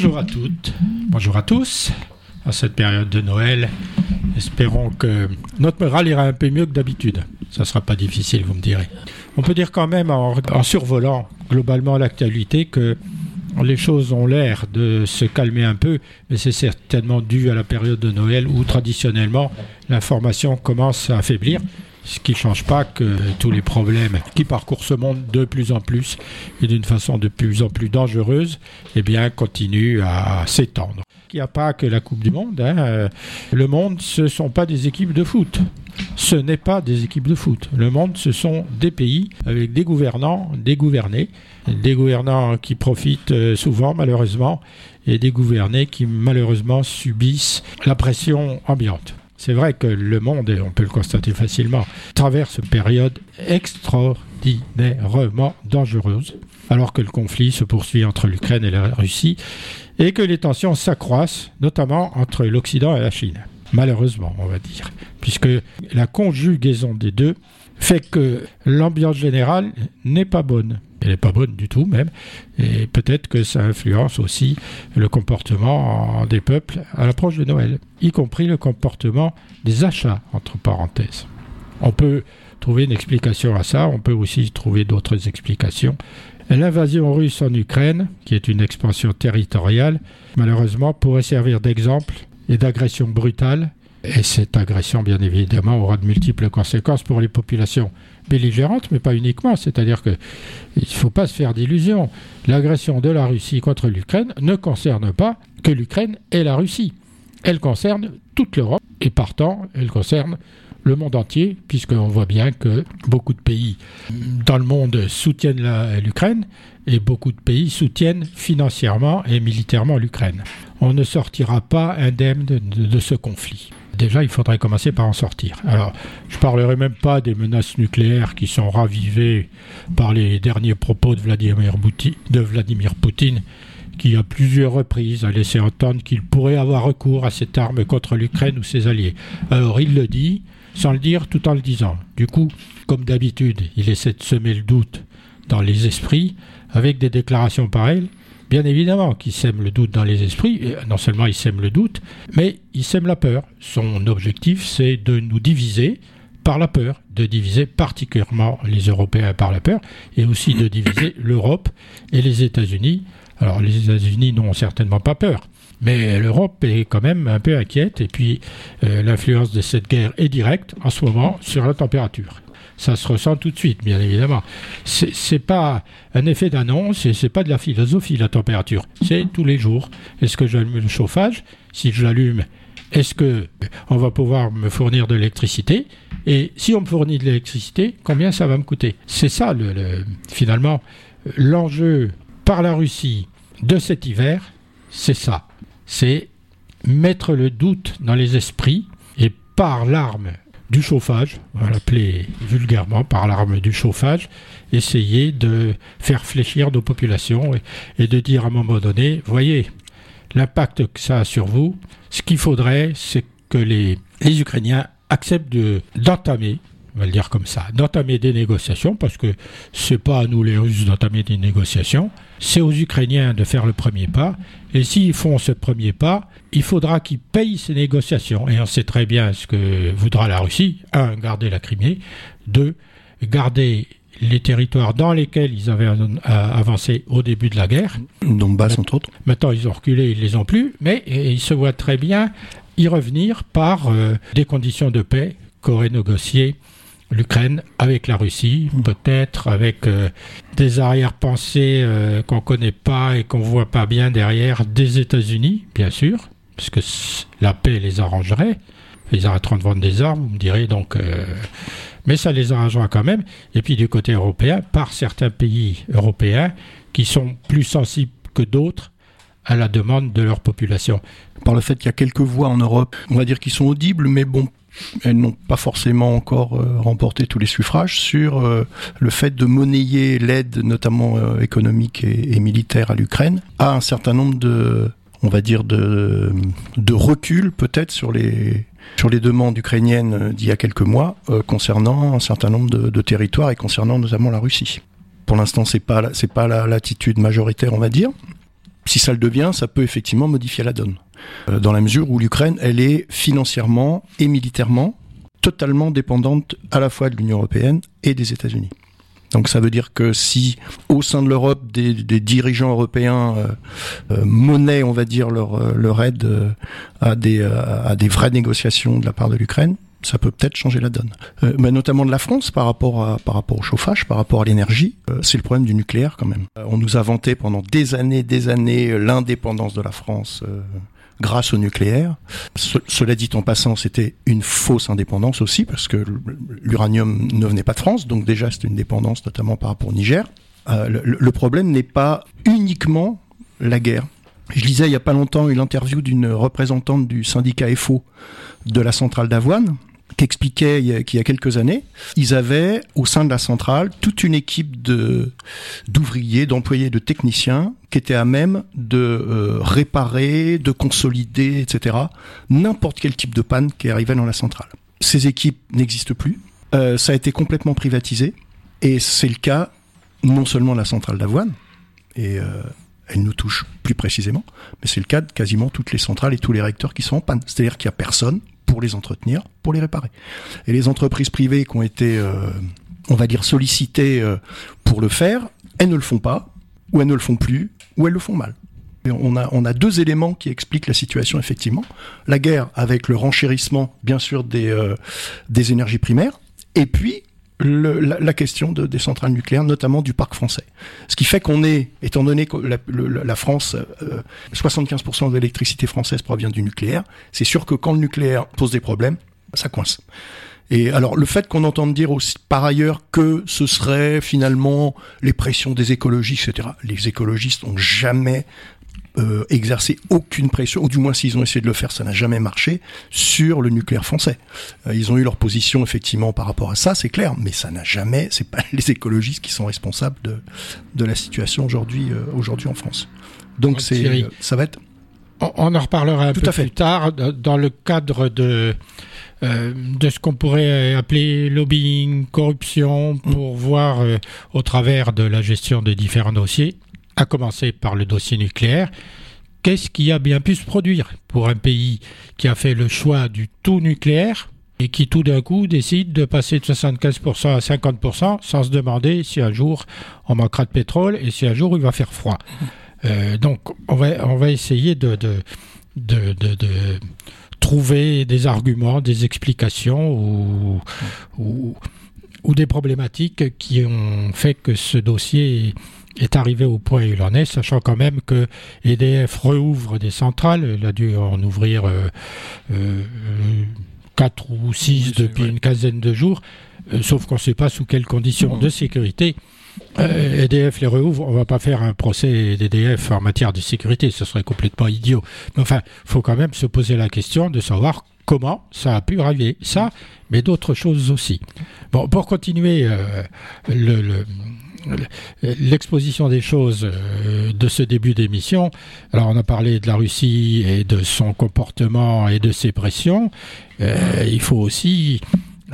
Bonjour à toutes, bonjour à tous. À cette période de Noël, espérons que notre morale ira un peu mieux que d'habitude. Ça ne sera pas difficile, vous me direz. On peut dire quand même, en, en survolant globalement l'actualité, que les choses ont l'air de se calmer un peu, mais c'est certainement dû à la période de Noël où traditionnellement l'information commence à affaiblir. Ce qui ne change pas que tous les problèmes qui parcourent ce monde de plus en plus et d'une façon de plus en plus dangereuse, eh continuent à s'étendre. Il n'y a pas que la Coupe du Monde. Hein. Le monde, ce ne sont pas des équipes de foot. Ce n'est pas des équipes de foot. Le monde, ce sont des pays avec des gouvernants, des gouvernés, des gouvernants qui profitent euh, souvent, malheureusement, et des gouvernés qui, malheureusement, subissent la pression ambiante. C'est vrai que le monde, et on peut le constater facilement, traverse une période extraordinairement dangereuse, alors que le conflit se poursuit entre l'Ukraine et la Russie, et que les tensions s'accroissent, notamment entre l'Occident et la Chine. Malheureusement, on va dire, puisque la conjugaison des deux fait que l'ambiance générale n'est pas bonne. Elle n'est pas bonne du tout même, et peut-être que ça influence aussi le comportement des peuples à l'approche de Noël, y compris le comportement des achats, entre parenthèses. On peut trouver une explication à ça, on peut aussi trouver d'autres explications. L'invasion russe en Ukraine, qui est une expansion territoriale, malheureusement pourrait servir d'exemple et d'agression brutale et cette agression, bien évidemment, aura de multiples conséquences pour les populations belligérantes, mais pas uniquement. C'est-à-dire qu'il ne faut pas se faire d'illusions. L'agression de la Russie contre l'Ukraine ne concerne pas que l'Ukraine et la Russie. Elle concerne toute l'Europe et partant, elle concerne le monde entier, puisqu'on voit bien que beaucoup de pays dans le monde soutiennent l'Ukraine et beaucoup de pays soutiennent financièrement et militairement l'Ukraine. On ne sortira pas indemne de ce conflit déjà, il faudrait commencer par en sortir. Alors, je ne parlerai même pas des menaces nucléaires qui sont ravivées par les derniers propos de Vladimir, Poutine, qui à plusieurs reprises a laissé entendre qu'il pourrait avoir recours à cette arme contre l'Ukraine ou ses alliés. Alors, il le dit, sans le dire, tout en le disant. Du coup, comme d'habitude, il essaie de semer le doute dans les esprits avec des déclarations pareilles bien évidemment, qui sème le doute dans les esprits. Non seulement il sème le doute, mais il sème la peur. Son objectif, c'est de nous diviser par la peur, de diviser particulièrement les Européens par la peur, et aussi de diviser l'Europe et les États-Unis. Alors les États-Unis n'ont certainement pas peur, mais l'Europe est quand même un peu inquiète, et puis euh, l'influence de cette guerre est directe en ce moment sur la température ça se ressent tout de suite, bien évidemment. C'est pas un effet d'annonce et c'est pas de la philosophie, la température. C'est tous les jours. Est-ce que j'allume le chauffage? Si je l'allume, est-ce que on va pouvoir me fournir de l'électricité? Et si on me fournit de l'électricité, combien ça va me coûter? C'est ça, le, finalement, l'enjeu par la Russie de cet hiver, c'est ça. C'est mettre le doute dans les esprits et par l'arme du chauffage, on va vulgairement par l'arme du chauffage, essayer de faire fléchir nos populations et, de dire à un moment donné, voyez, l'impact que ça a sur vous, ce qu'il faudrait, c'est que les, les Ukrainiens acceptent d'entamer on va le dire comme ça, d'entamer des négociations, parce que c'est pas à nous les Russes d'entamer des négociations, c'est aux Ukrainiens de faire le premier pas, et s'ils font ce premier pas, il faudra qu'ils payent ces négociations, et on sait très bien ce que voudra la Russie, un, garder la Crimée, deux, garder les territoires dans lesquels ils avaient avancé au début de la guerre. Donbass, entre autres. Maintenant, ils ont reculé, ils les ont plus, mais ils se voient très bien y revenir par euh, des conditions de paix qu'aurait négociées l'Ukraine avec la Russie, peut-être avec euh, des arrière-pensées euh, qu'on ne connaît pas et qu'on ne voit pas bien derrière des États-Unis, bien sûr, parce que la paix les arrangerait. Ils arrêteront de vendre des armes, vous me direz, donc. Euh, mais ça les arrangera quand même. Et puis du côté européen, par certains pays européens qui sont plus sensibles que d'autres à la demande de leur population. Par le fait qu'il y a quelques voix en Europe, on va dire qui sont audibles, mais bon, elles n'ont pas forcément encore euh, remporté tous les suffrages sur euh, le fait de monnayer l'aide, notamment euh, économique et, militaire à l'Ukraine, à un certain nombre de, on va dire, de, recul peut-être sur les sur les demandes ukrainiennes d'il y a quelques mois concernant un certain nombre de, de, territoires et concernant notamment la Russie. Pour l'instant, c'est pas c'est pas l'attitude majoritaire, on va dire. Si ça le devient, ça peut effectivement modifier la donne. Euh, dans la mesure où l'Ukraine, elle est financièrement et militairement totalement dépendante à la fois de l'Union européenne et des États-Unis. Donc ça veut dire que si au sein de l'Europe des, dirigeants européens euh, euh, monnaient, on va dire, leur, aide à, des, à des vraies négociations de la part de l'Ukraine, ça peut peut-être changer la donne. mais notamment de la France par rapport, à, par rapport au chauffage, par rapport à l'énergie, c'est le problème du nucléaire quand même. on nous a vanté pendant des années, des années l'indépendance de la France grâce au nucléaire. cela dit en passant, c'était une fausse indépendance aussi, parce que l'uranium ne venait pas de France, donc déjà c'était une dépendance notamment par rapport au Niger. Euh, le, problème n'est pas uniquement la guerre. Je lisais il y a pas longtemps une interview d'une représentante du syndicat FO de la centrale d'Avoine, qu'expliquait qu'il y a quelques années, ils avaient au sein de la centrale toute une équipe d'ouvriers, d'employés, de techniciens qui étaient à même de euh, réparer, de consolider, etc. n'importe quel type de panne qui arrivait dans la centrale. Ces équipes n'existent plus. Euh, ça a été complètement privatisé et c'est le cas non seulement de la centrale d'Avoine et euh, elle nous touche plus précisément, mais c'est le cas de quasiment toutes les centrales et tous les réacteurs qui sont en panne. C'est-à-dire qu'il n'y a personne pour les entretenir, pour les réparer. Et les entreprises privées qui ont été, euh, on va dire, sollicitées euh, pour le faire, elles ne le font pas, ou elles ne le font plus, ou elles le font mal. On a, on a deux éléments qui expliquent la situation, effectivement. La guerre avec le renchérissement, bien sûr, des, euh, des énergies primaires, et puis le, la, question de, des centrales nucléaires, notamment du parc français. Ce qui fait qu'on est, étant donné que la, la France, 75% euh, de l'électricité française provient du nucléaire, c'est sûr que quand le nucléaire pose des problèmes, ça coince. Et alors le fait qu'on entende dire aussi par ailleurs que ce serait finalement les pressions des écologistes, etc. Les écologistes n'ont jamais euh, exercer aucune pression, ou du moins s'ils ont essayé de le faire, ça n'a jamais marché, sur le nucléaire français. Euh, ils ont eu leur position effectivement par rapport à ça, c'est clair, mais ça n'a jamais, c'est pas les écologistes qui sont responsables de, de la situation aujourd'hui euh, aujourd'hui en France. Donc c'est ça va être... On, en reparlera un peu plus tard dans le cadre de... de ce qu'on pourrait appeler lobbying, corruption, mmh. pour voir au travers de la gestion des différents dossiers à commencer par le dossier nucléaire, qu'est-ce qui a bien pu se produire pour un pays qui a fait le choix du tout nucléaire et qui tout d'un coup décide de passer de 75% à 50% sans se demander si un jour on manquera de pétrole et si un jour il va faire froid? Euh, donc on va, on va essayer de, de, de, de, trouver des arguments, des explications ou, ou, des problématiques qui ont fait que ce dossier arrivé au point où il en est, sachant quand même que EDF rouvre des centrales. Il a dû en ouvrir euh, euh, 4 ou 6 depuis une quinzaine de jours, euh, sauf qu'on ne sait pas sous quelles conditions de sécurité. EDF euh, les rouvre, on va pas faire un procès d'EDF en matière de sécurité, ce serait complètement idiot. Mais enfin, il faut quand même se poser la question de savoir comment ça a pu arriver. Ça, mais d'autres choses aussi. Bon, pour continuer le, l'exposition des choses euh, de ce début d'émission. Alors on a parlé de la Russie et de son comportement et de ses pressions. Euh, il faut aussi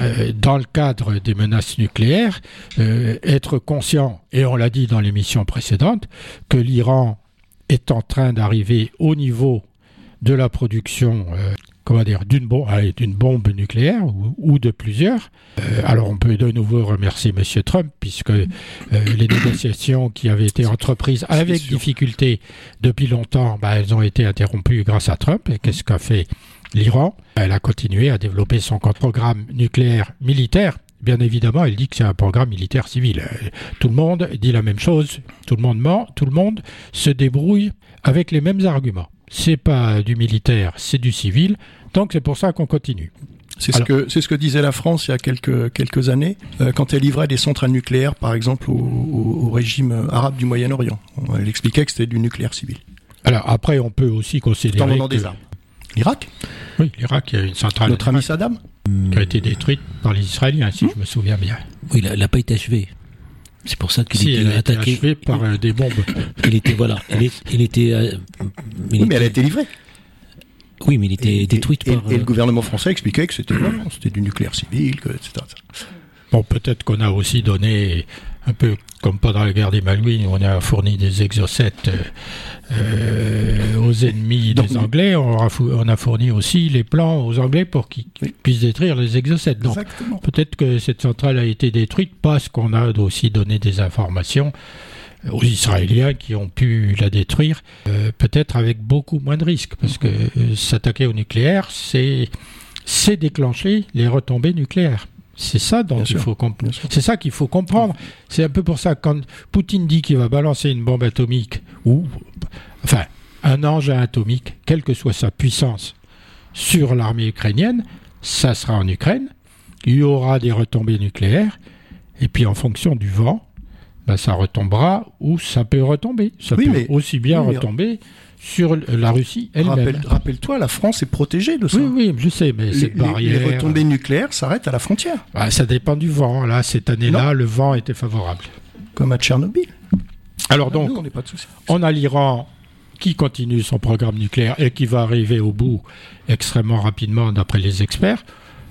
euh, dans le cadre des menaces nucléaires, être conscient, et on l'a dit dans l'émission précédente, que l'Iran est en train d'arriver au niveau de la production comment dire, d'une bombe, d'une bombe nucléaire ou, de plusieurs. Euh, alors on peut de nouveau remercier M. Trump puisque euh, les négociations qui avaient été entreprises avec difficulté depuis longtemps, bah, elles ont été interrompues grâce à Trump. Et qu'est-ce qu'a fait l'Iran? Elle a continué à développer son programme nucléaire militaire. Bien évidemment, elle dit que c'est un programme militaire civil. Euh, tout le monde dit la même chose, tout le monde ment, tout le monde se débrouille avec les mêmes arguments c'est pas du militaire, c'est du civil. Donc c'est pour ça qu'on continue. C'est ce que c'est ce que disait la France il y a quelques quelques années euh, quand elle livrait des centrales nucléaires, par exemple au, régime arabe du Moyen-Orient. Elle expliquait que c'était du nucléaire civil. Alors après, on peut aussi considérer que... des armes. L'Irak? Oui, l'Irak, il y a une centrale. Notre ami Saddam? Qui a été détruite par les Israéliens, si hmm je me souviens bien. Oui, elle n'a pas été achevée. C'est pour ça qu'il si, était attaqué par euh, des bombes. Il était voilà, il, était. Euh, oui, mais elle a été livrée. Oui, mais il était détruit par. Et, le euh, gouvernement français expliquait que c'était c'était du nucléaire civil, que, etc. Bon, peut-être qu'on a aussi donné un peu comme pendant la guerre des Malouines, où on a fourni des exocètes euh, aux ennemis des Anglais, on a, fou- on a fourni aussi les plans aux Anglais pour qu'ils Oui. puissent détruire les exocètes. Donc, peut-être que cette centrale a été détruite parce qu'on a aussi donné des informations aux Israéliens qui ont pu la détruire, euh, peut-être avec beaucoup moins de risques, parce que euh, s'attaquer au nucléaire, c'est déclencher les retombées nucléaires. C'est ça dont Bien il sûr. faut comp- Bien sûr. c'est ça qu'il faut comprendre. C'est un peu pour ça que quand Poutine dit qu'il va balancer une bombe atomique ou enfin un engin atomique, quelle que soit sa puissance, sur l'armée ukrainienne, ça sera en Ukraine. Il y aura des retombées nucléaires et puis en fonction du vent, ben, ça retombera ou ça peut retomber. Ça Oui, peut mais- aussi bien oui, retomber sur la Russie elle-même. Rappelle- Rappelle-toi, la France est protégée de ça. Oui, oui, je sais, mais Les, cette barrière. les retombées nucléaires s'arrêtent à la frontière, Ah, ça dépend du vent. Là, cette année-là, le vent était favorable. comme à Tchernobyl. Alors donc, Nous, on n'est pas de souci. on a l'Iran qui continue son programme nucléaire et qui va arriver au bout extrêmement rapidement, d'après les experts.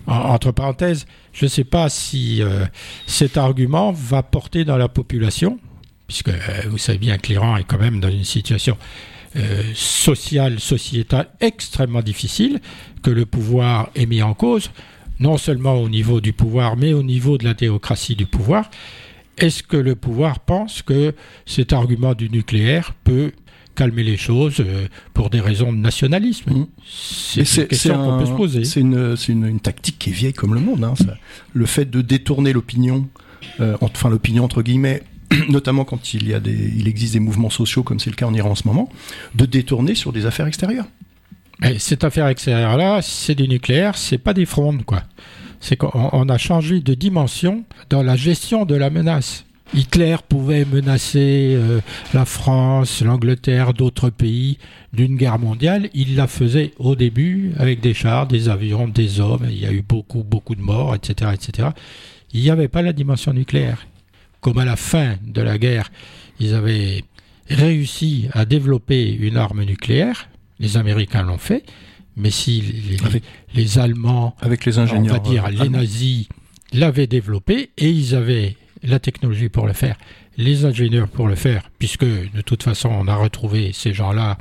En- entre parenthèses, je ne sais pas si euh, cet argument va porter dans la population, puisque euh, vous savez bien que l'Iran est quand même dans une situation euh, sociale, sociétale extrêmement difficile, que le pouvoir est mis en cause, non seulement au niveau du pouvoir, mais au niveau de la théocratie du pouvoir. Est-ce que le pouvoir pense que cet argument du nucléaire peut calmer les choses euh, pour des raisons de nationalisme? Mhm. C'est une question qu'on peut se poser. C'est une, c'est une- une tactique qui est vieille comme le monde. hein, ça. Le fait de détourner l'opinion, euh, enfin l'opinion entre guillemets, notamment quand il y a des, il existe des mouvements sociaux comme c'est le cas en Iran en ce moment, de détourner sur des affaires extérieures. Cette affaire extérieure-là, c'est du nucléaire, c'est pas des frondes, quoi. C'est qu'on on a changé de dimension dans la gestion de la menace. Hitler pouvait menacer euh, la France, l'Angleterre, d'autres pays d'une guerre mondiale. Il la faisait au début avec des chars, des avions, des hommes. Il y a eu beaucoup, beaucoup de morts, etc., etc. Il n'y avait pas la dimension nucléaire. Comme à la fin de la guerre, ils avaient réussi à développer une arme nucléaire. Les Américains l'ont fait. Mais si les, Avec- les Allemands, Avec les on ingénieurs. va dire euh, les nazis, l'avaient développé et ils avaient la technologie pour le faire, les ingénieurs pour le faire, puisque de toute façon on a retrouvé ces gens-là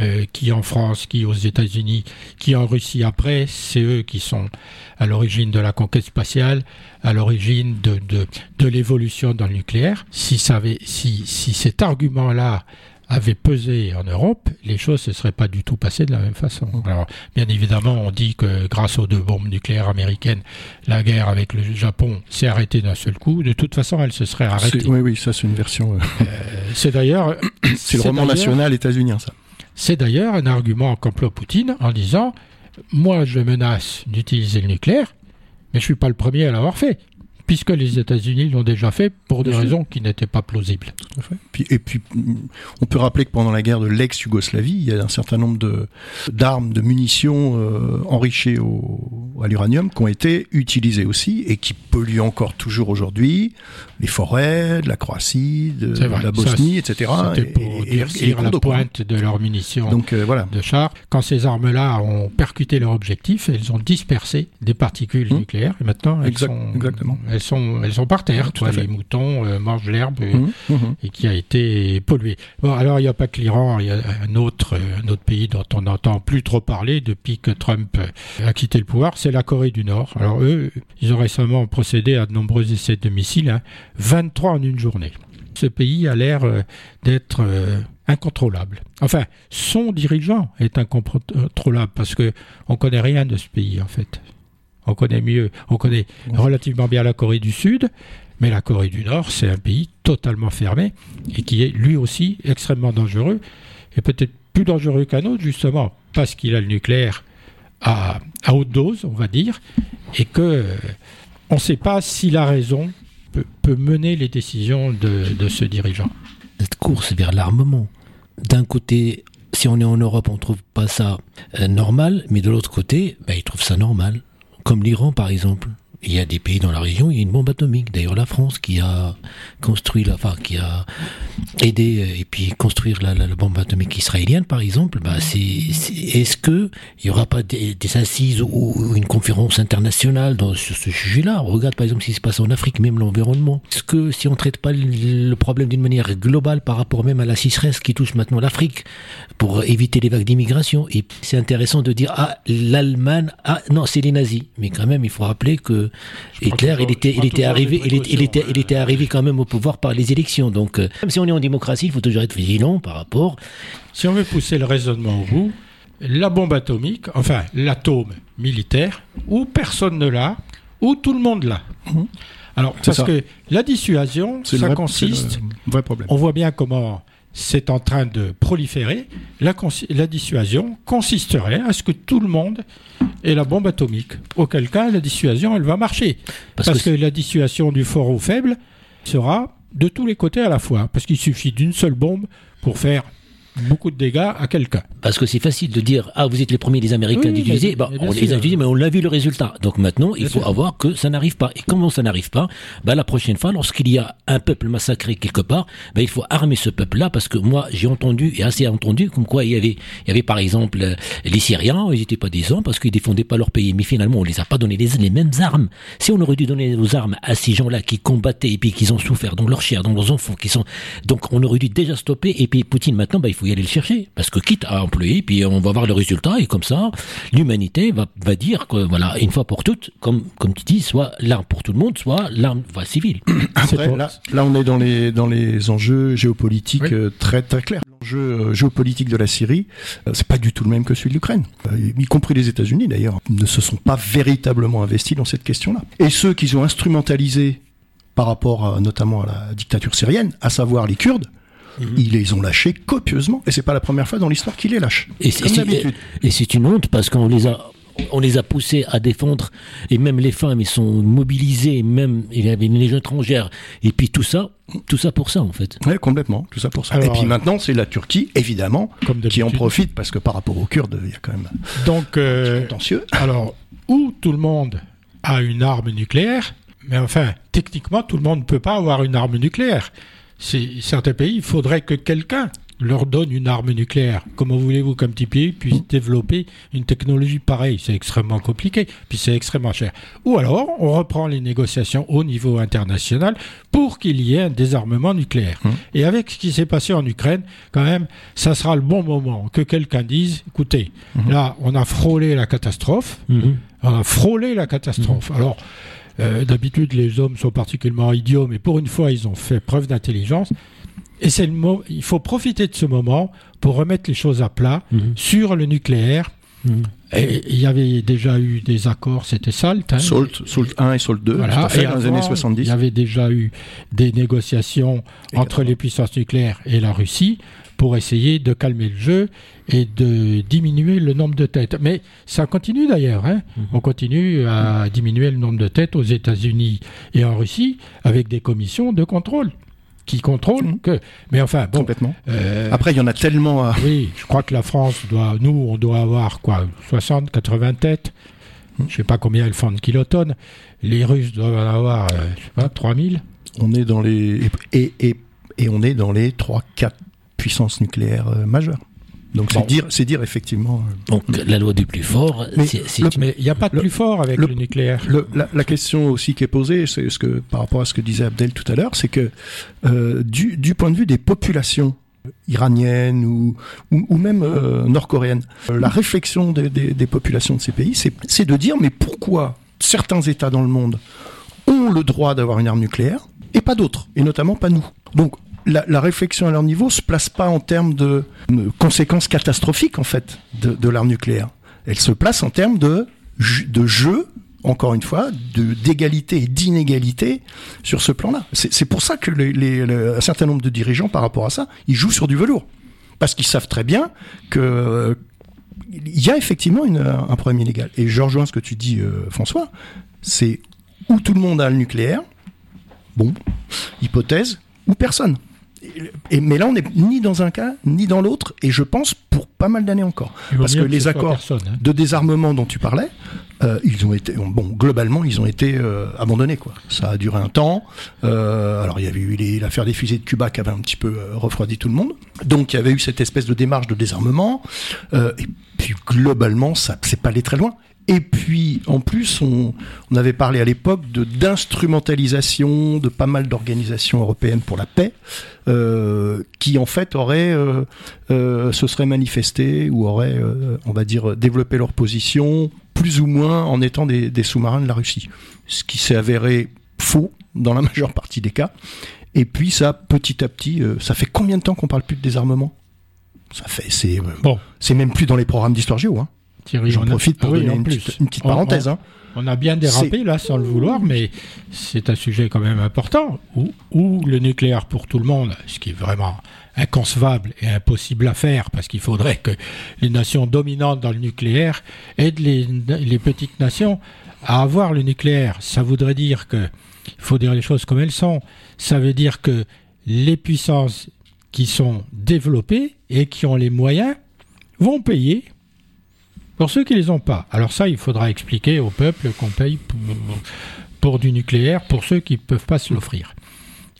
euh, qui en France, qui aux États-Unis, qui en Russie après, c'est eux qui sont à l'origine de la conquête spatiale, à l'origine de, de, de l'évolution dans le nucléaire. Si, ça avait, si, si cet argument-là avait pesé en Europe, les choses ne se seraient pas du tout passées de la même façon. Alors, bien évidemment, on dit que grâce aux deux bombes nucléaires américaines, la guerre avec le Japon s'est arrêtée d'un seul coup. De toute façon, elle se serait arrêtée. Oui, oui, ça c'est une version. euh, C'est d'ailleurs, c'est le roman national états-unien, ça. C'est d'ailleurs un argument qu'emploie Poutine en disant Moi, je menace d'utiliser le nucléaire, mais je suis pas le premier à l'avoir fait, puisque les États-Unis l'ont déjà fait pour des raisons qui n'étaient pas plausibles. Tout à fait. Puis, et puis, mm, on peut rappeler que pendant la guerre de l'ex-Yougoslavie, il y a un certain nombre de d'armes, de munitions euh, enrichies au, à l'uranium qui ont été utilisées aussi et qui polluent encore toujours aujourd'hui les forêts de la Croatie, de, la ça, Bosnie, etc. C'était pour et, et- la pointe de leurs munitions. Donc euh, voilà. de chars. Quand ces armes-là ont percuté leur objectif, elles ont dispersé des particules Mmh. nucléaires et maintenant elles, Exact- sont, exactement. elles, sont, elles sont par terre. Quoi. Les moutons euh, mangent l'herbe euh, Mhm, mhm. et qui a été pollué. Bon, alors il n'y a pas que l'Iran, il y a un autre, un autre pays dont on n'entend plus trop parler depuis que Trump euh, a quitté le pouvoir, c'est la Corée du Nord. Alors eux, ils ont récemment procédé à de nombreux essais de missiles, hein, 23 en une journée. Ce pays a l'air euh, d'être euh, incontrôlable. Enfin, son dirigeant est incontrôlable parce que on connaît rien de ce pays en fait. On connaît mieux, on connaît relativement bien la Corée du Sud, mais la Corée du Nord, c'est un pays totalement fermé et qui est lui aussi extrêmement dangereux et peut-être plus dangereux qu'un autre justement parce qu'il a le nucléaire à, haute dose, on va dire, et que on ne sait pas si la raison peut, mener les décisions de, ce dirigeant. Cette course vers l'armement. D'un côté, si on est en Europe, on trouve pas ça euh, normal, mais de l'autre côté, bah, ils trouvent ça normal. Comme l'Iran, par exemple. Il y a des pays dans la région, il y a une bombe atomique. D'ailleurs, la France qui a construit, la, enfin, qui a aidé euh, et puis construire la, bombe atomique israélienne, par exemple. Bah, c'est, est-ce que il y aura pas des, des assises ou, une conférence internationale sur ce sujet-là? Regarde par exemple ce qui se passe en Afrique, même l'environnement. Est-ce que si on traite pas le problème d'une manière globale par rapport même à la sécheresse qui touche maintenant l'Afrique pour éviter les vagues d'immigration, et c'est intéressant de dire ah l'Allemagne, ah non c'est les nazis, mais quand même il faut rappeler que Hitler, il était, il était arrivé, il était, il était, il était arrivé quand même au pouvoir par les élections. Donc, euh, même si on est en démocratie, il faut toujours être vigilant par rapport. Si on veut pousser le raisonnement au bout, la bombe atomique, enfin l'atome militaire, où personne ne l'a, où tout le monde l'a. Mhm. Alors, parce que la dissuasion, ça consiste. Vrai problème. On voit bien comment c'est en train de proliférer, la, dissuasion consisterait à ce que tout le monde ait la bombe atomique. Auquel cas, la dissuasion, elle va marcher. Parce, que, la dissuasion du fort au faible sera de tous les côtés à la fois. Parce qu'il suffit d'une seule bombe pour faire beaucoup de dégâts à quelqu'un. Parce que c'est facile de dire ah vous êtes les premiers les Américains d'utiliser, bah, on les a utilisés mais on l'a vu le résultat. Donc maintenant il faut avoir que ça n'arrive pas. Et comment ça n'arrive pas? Bah la prochaine fois lorsqu'il y a un peuple massacré quelque part, bah, il faut armer ce peuple-là parce que moi j'ai entendu et assez entendu comme quoi il y avait il y avait par exemple euh, les Syriens ils n'étaient pas des hommes parce qu'ils défendaient pas leur pays mais finalement on les a pas donné les, les mêmes armes. Si on aurait dû donner nos armes à ces gens-là qui combattaient et puis qui ont souffert dans leur chair, dans leurs enfants qui sont donc on aurait dû déjà stopper et puis Poutine maintenant bah il faut y aller le chercher. Parce que quitte à employer, puis on va voir le résultat, et comme ça, l'humanité va, va dire que, voilà, une fois pour toutes, comme, comme tu dis, soit l'arme pour tout le monde, soit l'arme civile. Après, là, là, on est dans les, dans les enjeux géopolitiques euh, très, très clairs. L'enjeu euh, géopolitique de la Syrie, euh, c'est pas du tout le même que celui de l'Ukraine. y compris les États-Unis, d'ailleurs, ne se sont pas véritablement investis dans cette question-là. Et ceux qui ont instrumentalisé par rapport notamment à la dictature syrienne, à savoir les Kurdes, Mhm. Ils les ont lâchés copieusement. Et c'est pas la première fois dans l'histoire qu'ils les lâchent. Et c'est une honte parce qu'on les a on les a poussés à défendre, et même les femmes, ils sont mobilisées, même il y avait une légion étrangère, et puis tout ça, tout ça pour ça en fait. Oui, complètement, tout ça pour ça. et puis maintenant, c'est la Turquie, évidemment, qui en profite, parce que par rapport aux Kurdes, il y a quand même. Donc, euh, alors, où tout le monde a une arme nucléaire, mais enfin, techniquement, tout le monde ne peut pas avoir une arme nucléaire certains pays, il faudrait que quelqu'un leur donne une arme nucléaire. Comment voulez-vous qu'un petit pays puisse développer une technologie pareille? C'est extrêmement compliqué, puis c'est extrêmement cher. Ou alors, on reprend les négociations au niveau international pour qu'il y ait un désarmement nucléaire. Hum. Et avec ce qui s'est passé en Ukraine, quand même, ça sera le bon moment que quelqu'un dise, écoutez, hum. là, on a frôlé la catastrophe, hum. on a frôlé la catastrophe. Alors, euh, d'habitude, les hommes sont particulièrement idiots, mais pour une fois, ils ont fait preuve d'intelligence. Et c'est le il faut profiter de ce moment pour remettre les choses à plat mhm. sur le nucléaire. Mhm. il y avait déjà eu des accords, c'était SALT. Hein. SALT, SALT 1 et SALT 2, voilà. fait, dans les années 70. Il y avait déjà eu des négociations entre les puissances nucléaires et la Russie pour essayer de calmer le jeu et de diminuer le nombre de têtes. Mais ça continue d'ailleurs. Hein. Mhm. On continue à diminuer le nombre de têtes aux États-Unis et en Russie avec des commissions de contrôle qui contrôlent mhm. que. Mais enfin, bon. Complètement. Euh, Après, il y en a tellement. À... Oui, je crois que la France doit. Nous, on doit avoir quoi 60, 80 têtes. Mhm. Je sais pas combien elles font de kilotonnes. Les Russes doivent en avoir, euh, je sais pas, 3000. On est dans les. Et, et, et on est dans les 3, 4 puissances nucléaires euh, majeures. Donc c'est dire, c'est dire effectivement. Euh, Donc la loi du plus fort. Mais il n'y a pas de plus fort avec le, nucléaire. la, question aussi qui est posée, c'est ce que par rapport à ce que disait Abdel tout à l'heure, c'est que euh, du, du, point de vue des populations iraniennes ou, ou, même euh, nord-coréennes, la réflexion des, des, des, populations de ces pays, c'est de dire mais pourquoi certains États dans le monde ont le droit d'avoir une arme nucléaire et pas d'autres, et notamment pas nous. Donc la, réflexion à leur niveau se place pas en termes de, conséquences catastrophiques en fait de, l'arme nucléaire. Elle se place en termes de, jeu, encore une fois, d'égalité et d'inégalité sur ce plan-là. C'est pour ça que un certain nombre de dirigeants, par rapport à ça, ils jouent sur du velours, parce qu'ils savent très bien que il y a effectivement un problème illégal. Et je rejoins ce que tu dis, euh, François, c'est où tout le monde a le nucléaire, bon, hypothèse, ou personne. Et, mais là, on n'est ni dans un cas ni dans l'autre, et je pense pour pas mal d'années encore, parce que les accords hein. de désarmement dont tu parlais, euh, ils ont été, bon, globalement, ils ont été euh, abandonnés, quoi. Ça a duré un temps. Euh, alors, il y avait eu l'affaire des fusées de Cuba qui avait un petit peu refroidi tout le monde. Donc, il y avait eu cette espèce de démarche de désarmement. et puis, globalement, ça, c'est pas allé très loin. Et puis, en plus, on, on avait parlé à l'époque de d'instrumentalisation de pas mal d'organisations européennes pour la paix, euh, qui en fait auraient, euh, euh, se seraient manifestées ou auraient, on va dire, développé leur position plus ou moins en étant des, des sous-marins de la Russie. Ce qui s'est avéré faux dans la majeure partie des cas. Et puis ça, petit à petit, ça fait combien de temps qu'on parle plus de désarmement? Ça fait, c'est, bon. c'est même plus dans les programmes d'histoire géo. Hein. J'en profite pour donner une petite, parenthèse. On, hein. on, a bien dérapé là sans le vouloir, mais c'est un sujet quand même important où, le nucléaire pour tout le monde, ce qui est vraiment inconcevable et impossible à faire parce qu'il faudrait que les nations dominantes dans le nucléaire aident les, les petites nations à avoir le nucléaire. Ça voudrait dire que, il faut dire les choses comme elles sont, ça veut dire que les puissances qui sont développées et qui ont les moyens vont payer pour ceux qui ne les ont pas. Alors ça, il faudra expliquer au peuple qu'on paye pour, du nucléaire pour ceux qui ne peuvent pas se l'offrir.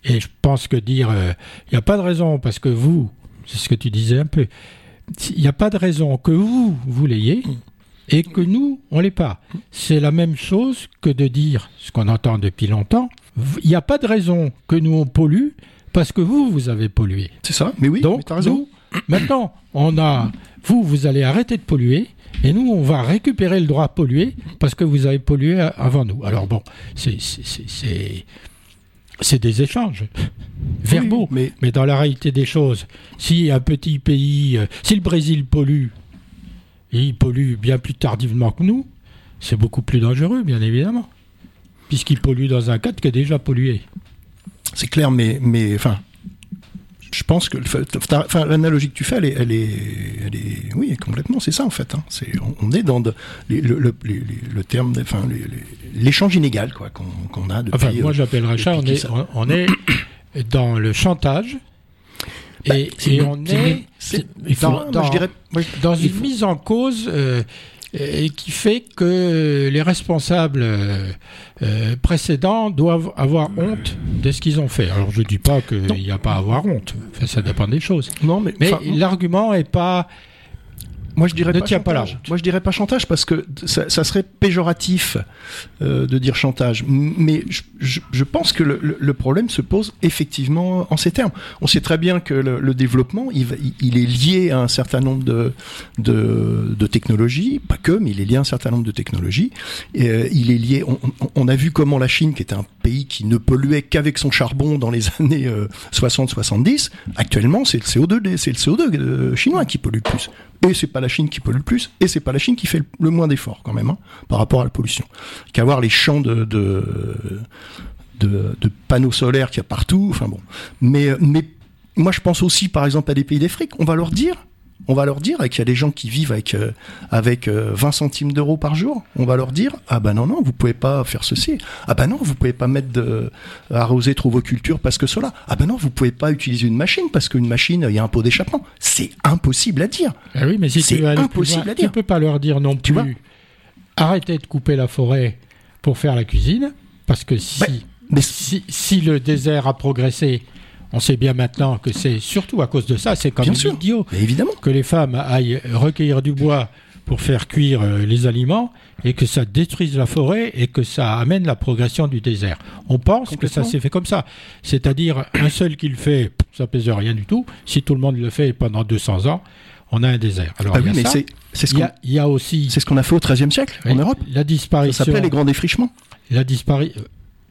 Et je pense que dire, il euh, n'y a pas de raison, parce que vous, c'est ce que tu disais un peu, il n'y a pas de raison que vous, vous l'ayez, et que nous, on l'ait pas. C'est la même chose que de dire, ce qu'on entend depuis longtemps, il n'y a pas de raison que nous, on pollue, parce que vous, vous avez pollué. C'est ça, mais oui, Donc, raison. maintenant, on a, vous, vous allez arrêter de polluer, et nous, on va récupérer le droit à polluer parce que vous avez pollué avant nous. Alors bon, c'est des échanges verbaux, mais... mais... dans la réalité des choses, si un petit pays, euh, si le Brésil pollue, et il pollue bien plus tardivement que nous, c'est beaucoup plus dangereux, bien évidemment, puisqu'il pollue dans un cadre qui est déjà pollué. C'est clair, mais, mais enfin, je pense que enfin, l'analogie que tu fais, elle est, elle est, elle est oui, complètement, c'est ça en fait. Hein. On, est dans de, le, le, le, terme, enfin, l'échange inégal quoi qu'on, a depuis. Enfin, moi, euh, j'appellerais ça, on est, on est dans le chantage. Bah, et, et on est, dans, dans, je dirais, dans une mise en cause euh, et qui fait que les responsables euh, euh, précédents doivent avoir honte de ce qu'ils ont fait. Alors je ne dis pas qu'il n'y a pas à avoir honte, enfin, ça dépend des choses. Non, mais, mais l'argument est pas moi je dirais pas, chantage. Moi je dirais pas chantage parce que ça, ça serait péjoratif euh, de dire chantage. Mais je, je, je pense que le, le, problème se pose effectivement en ces termes. On sait très bien que le, le développement, il, il, est lié à un certain nombre de, de, de, technologies, pas que, mais il est lié à un certain nombre de technologies. Et, euh, il est lié. On, on, a vu comment la Chine, qui était un pays qui ne polluait qu'avec son charbon dans les années 60-70, euh, actuellement c'est le CO2, c'est le CO2 euh, chinois qui pollue le plus et c'est pas la Chine qui pollue le plus, et c'est pas la Chine qui fait le moins d'efforts quand même hein, par rapport à la pollution. Qu'à voir les champs de, panneaux solaires qu'il y a partout, enfin bon. Mais, mais moi je pense aussi par exemple à des pays d'Afrique, on va leur dire on va leur dire qu'il y a des gens qui vivent avec euh, avec 20 euh, centimes d'euros par jour. On va leur dire ah ben non non vous pouvez pas faire ceci. Ah ben non vous pouvez pas mettre de arroser trop vos cultures parce que cela. Ah ben non vous pouvez pas utiliser une machine parce qu'une machine il y a un pot d'échappement. C'est impossible à dire. Ah oui mais si c'est impossible à dire. Tu peux pas leur dire non plus. arrêtez de couper la forêt pour faire la cuisine parce que si mais si, si le désert a progressé on sait bien maintenant que c'est surtout à cause de ça, c'est comme bien idiot évidemment. que les femmes aillent recueillir du bois pour faire cuire euh, les aliments et que ça détruise la forêt et que ça amène la progression du désert. On pense que ça s'est fait comme ça. C'est-à-dire, un seul qui le fait, ça pèse rien du tout. Si tout le monde le fait pendant 200 ans, on a un désert. Alors, ah il y a mais c'est ce y, a aussi. C'est ce qu'on a fait au XIIIe siècle en Europe. La disparition. Ça s'appelait les grands défrichements. La disparition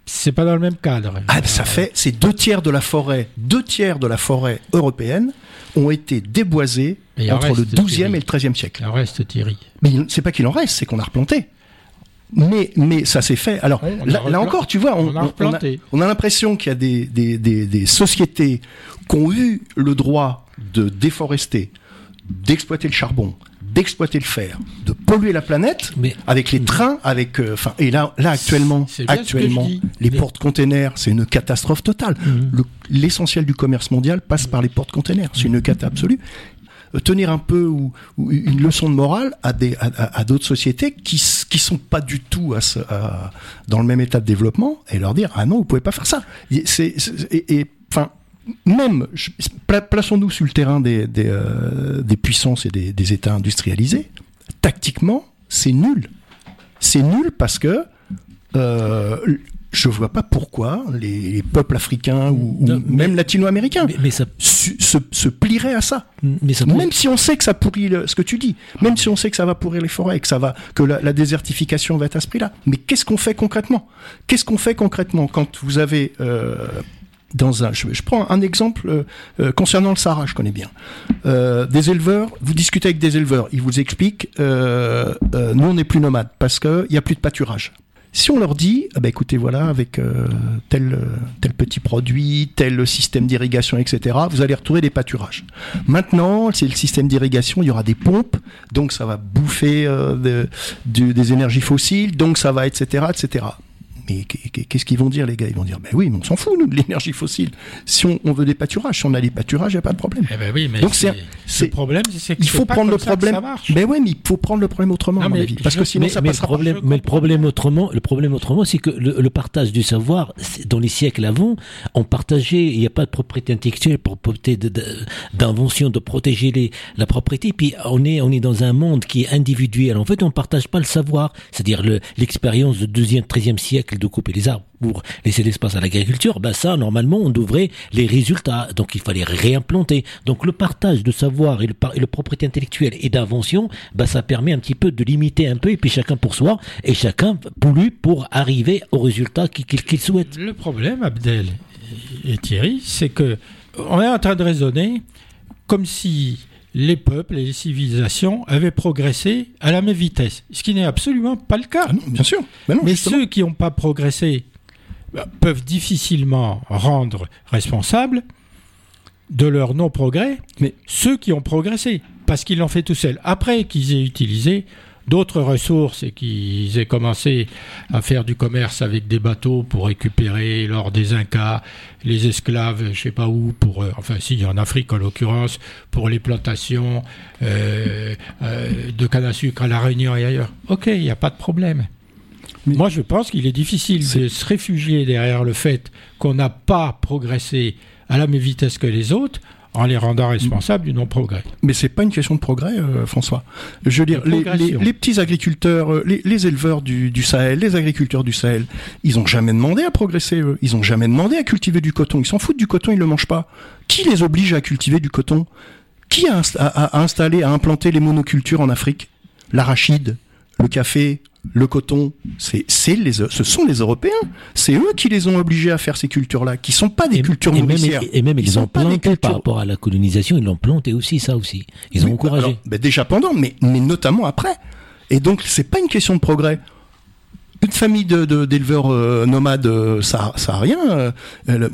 c'est pas dans le même cadre. Ah, ça fait, c'est deux tiers de la forêt, deux tiers de la forêt européenne ont été déboisés entre le 12e et le 13e siècle. Il en reste, Thierry. Mais c'est pas qu'il en reste, c'est qu'on a replanté. Mais, mais ça s'est fait. Alors, là, encore, tu vois, on, on, a, l'impression qu'il y a des, des, des, des sociétés qui ont eu le droit de déforester, d'exploiter le charbon, d'exploiter le fer, de polluer la planète Mais- avec les trains, avec, euh, enfin, et là, là actuellement, actuellement, les Mais- portes-containers, c'est une catastrophe totale. Mhm. Le- L'essentiel du commerce mondial passe par les portes-containers. C'est une cata absolue. Euh, Tenir un peu ou, ou une leçon de morale à des à, d'autres sociétés qui qui sont pas du tout à ce- à- dans le même état de développement et leur dire ah non vous pouvez pas faire ça. Et C'est enfin même plaçons-nous sur le terrain des des, euh, des puissances et des, des États industrialisés. Tactiquement c'est nul. C'est nul parce que euh, je vois pas pourquoi les, les peuples africains ou, ou Non, mais- même latino-américains Mais, mais ça, su- se, se plieraient à ça. mais ça pose- Même si on sait que ça pourrit le- ce que tu dis, même si on sait que ça va pourrir les forêts, que ça va, que la, la désertification va être à ce prix-là. Mais qu'est-ce qu'on fait concrètement? Qu'est-ce qu'on fait concrètement quand vous avez euh, dans un, je, je prends un exemple euh, euh, concernant le Sahara, je connais bien. Euh, des éleveurs, vous discutez avec des éleveurs, ils vous expliquent, nous on n'est plus nomades parce qu'il n'y a plus de pâturage. Si on leur dit, ah ben écoutez, voilà, avec tel, tel petit produit, tel système d'irrigation, etc., vous allez retrouver des pâturages. Maintenant, c'est le système d'irrigation, il y aura des pompes, donc ça va bouffer des énergies fossiles, donc ça va, etc., etc. Mais qu'est-ce qu'ils vont dire, les gars? Ils vont dire, ben oui, mais on s'en fout, nous, de l'énergie fossile. Si on, on veut des pâturages, si on a des pâturages, il n'y a pas de problème. Eh ben oui, mais Donc c'est- le problème, c'est que Il faut pas prendre le problème. Marche. Ben ouais, mais il faut prendre le problème autrement, Non, à mon mais avis. Parce que sinon, mais, ça mais le passera pas. problème, mais le problème autrement, le problème autrement, c'est que le, le partage du savoir, dans les siècles avant, on partageait, il n'y a pas de propriété intellectuelle, propriété de- de- d'invention, de, protéger les, la propriété. Puis on est, on est dans un monde qui est individuel. En fait, on partage pas le savoir, c'est-à-dire le- l'expérience du deuxième, treizième siècle de couper les arbres pour laisser l'espace à l'agriculture. Ben ça, normalement, on devrait les résultats. Donc il fallait réimplanter. Donc le partage de savoir et le, propriété intellectuelle et d'invention, ben ça permet un petit peu de limiter un peu et puis chacun pour soi et chacun pollue pour arriver au résultat qu'il souhaite. Le problème, Abdel et Thierry, c'est que on est en train de raisonner comme si les peuples et les civilisations avaient progressé à la même vitesse, ce qui n'est absolument pas le cas. Ah non, bien sûr. Ben non, Mais justement. ceux qui n'ont pas progressé bah, peuvent difficilement rendre responsables de leur non-progrès Mais- ceux qui ont progressé, parce qu'ils l'ont fait tout seuls. Après qu'ils aient utilisé d'autres ressources et qu'ils aient commencé à faire du commerce avec des bateaux pour récupérer lors des Incas les esclaves, je sais pas où, pour euh, enfin si en Afrique en l'occurrence, pour les plantations euh, euh, de canne à sucre à la Réunion et ailleurs. Ok, il n'y a pas de problème. Mais- Moi, je pense qu'il est difficile de se réfugier derrière le fait qu'on n'a pas progressé à la même vitesse que les autres en les rendant responsables du non-progrès. Mais c'est pas une question de progrès, euh, François. Je veux dire, les, les- progression. les petits agriculteurs, euh, les, les éleveurs du, du Sahel, les agriculteurs du Sahel, ils ont jamais demandé à progresser. Eux. Ils ont jamais demandé à cultiver du coton. Ils s'en foutent du coton, ils le mangent pas. Qui les oblige à cultiver du coton? Qui a- a installé, a implanté les monocultures en Afrique? L'arachide, le café, le coton, c'est, c'est les, ce sont les Européens. C'est eux qui les ont obligés à faire ces cultures-là, qui sont pas des Et, cultures et même, et même ils, sont ont planté par cultures- rapport à la colonisation, ils l'ont planté aussi, ça aussi. Ils ont encouragé. alors, ben déjà pendant, mais, mais notamment après. Et donc, c'est pas une question de progrès. Une famille de- de- d'éleveurs euh, nomades euh, ça ça a rien euh,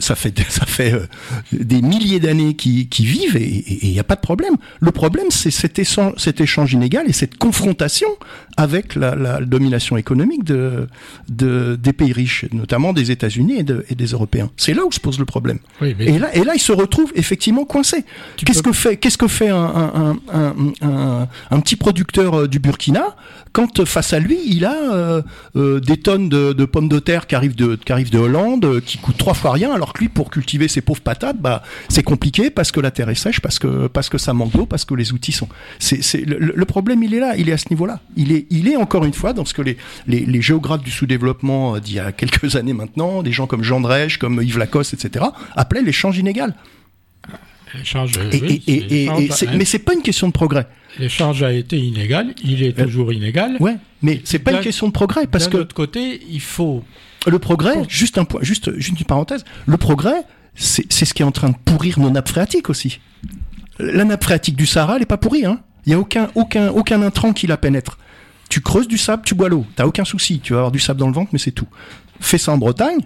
ça fait ça fait euh, des milliers d'années qui, qui vivent et il n'y a pas de problème. Le problème c'est cet échange, cet échange inégal et cette confrontation avec la, la domination économique de, de des pays riches notamment des États-Unis et, de- et des Européens. C'est là où se pose le problème. Oui, mais et là, et là, il se retrouve effectivement coincé. Tu Qu'est-ce peux- que fait, qu'est-ce que fait un, un, un, un, un- petit producteur euh, du Burkina quand face à lui, il a euh, des tonnes de, de pommes de terre qui arrivent de, qui arrivent de Hollande, euh, qui coûtent trois fois rien, alors que lui, pour cultiver ses pauvres patates, bah, c'est compliqué parce que la terre est sèche, parce que parce que ça manque d'eau, parce que les outils sont. C'est, c'est le, le problème, il est là, il est à ce niveau-là. Il est, il est encore une fois dans ce que les les, les géographes du sous-développement euh, d'il y a quelques années maintenant, des gens comme Jean Drèche, comme Yves Lacoste, etc., appelaient l'échange inégal. l'échange, Et, oui, et- et- et- a- mais c'est pas une question de progrès. L'échange a été inégal, il est Euh, toujours inégal. Ouais, mais c'est pas une question de progrès parce que autre côté, il faut le progrès, juste un point, juste, juste une parenthèse, le progrès, c'est c'est ce qui est en train de pourrir nos nappes phréatiques aussi. La nappe phréatique du Sahara, elle est pas pourrie, hein. Il y a aucun, aucun, aucun intrant qui la pénètre. Tu creuses du sable, tu bois l'eau. T'as aucun souci. Tu vas avoir du sable dans le ventre, mais c'est tout. Fais ça en Bretagne.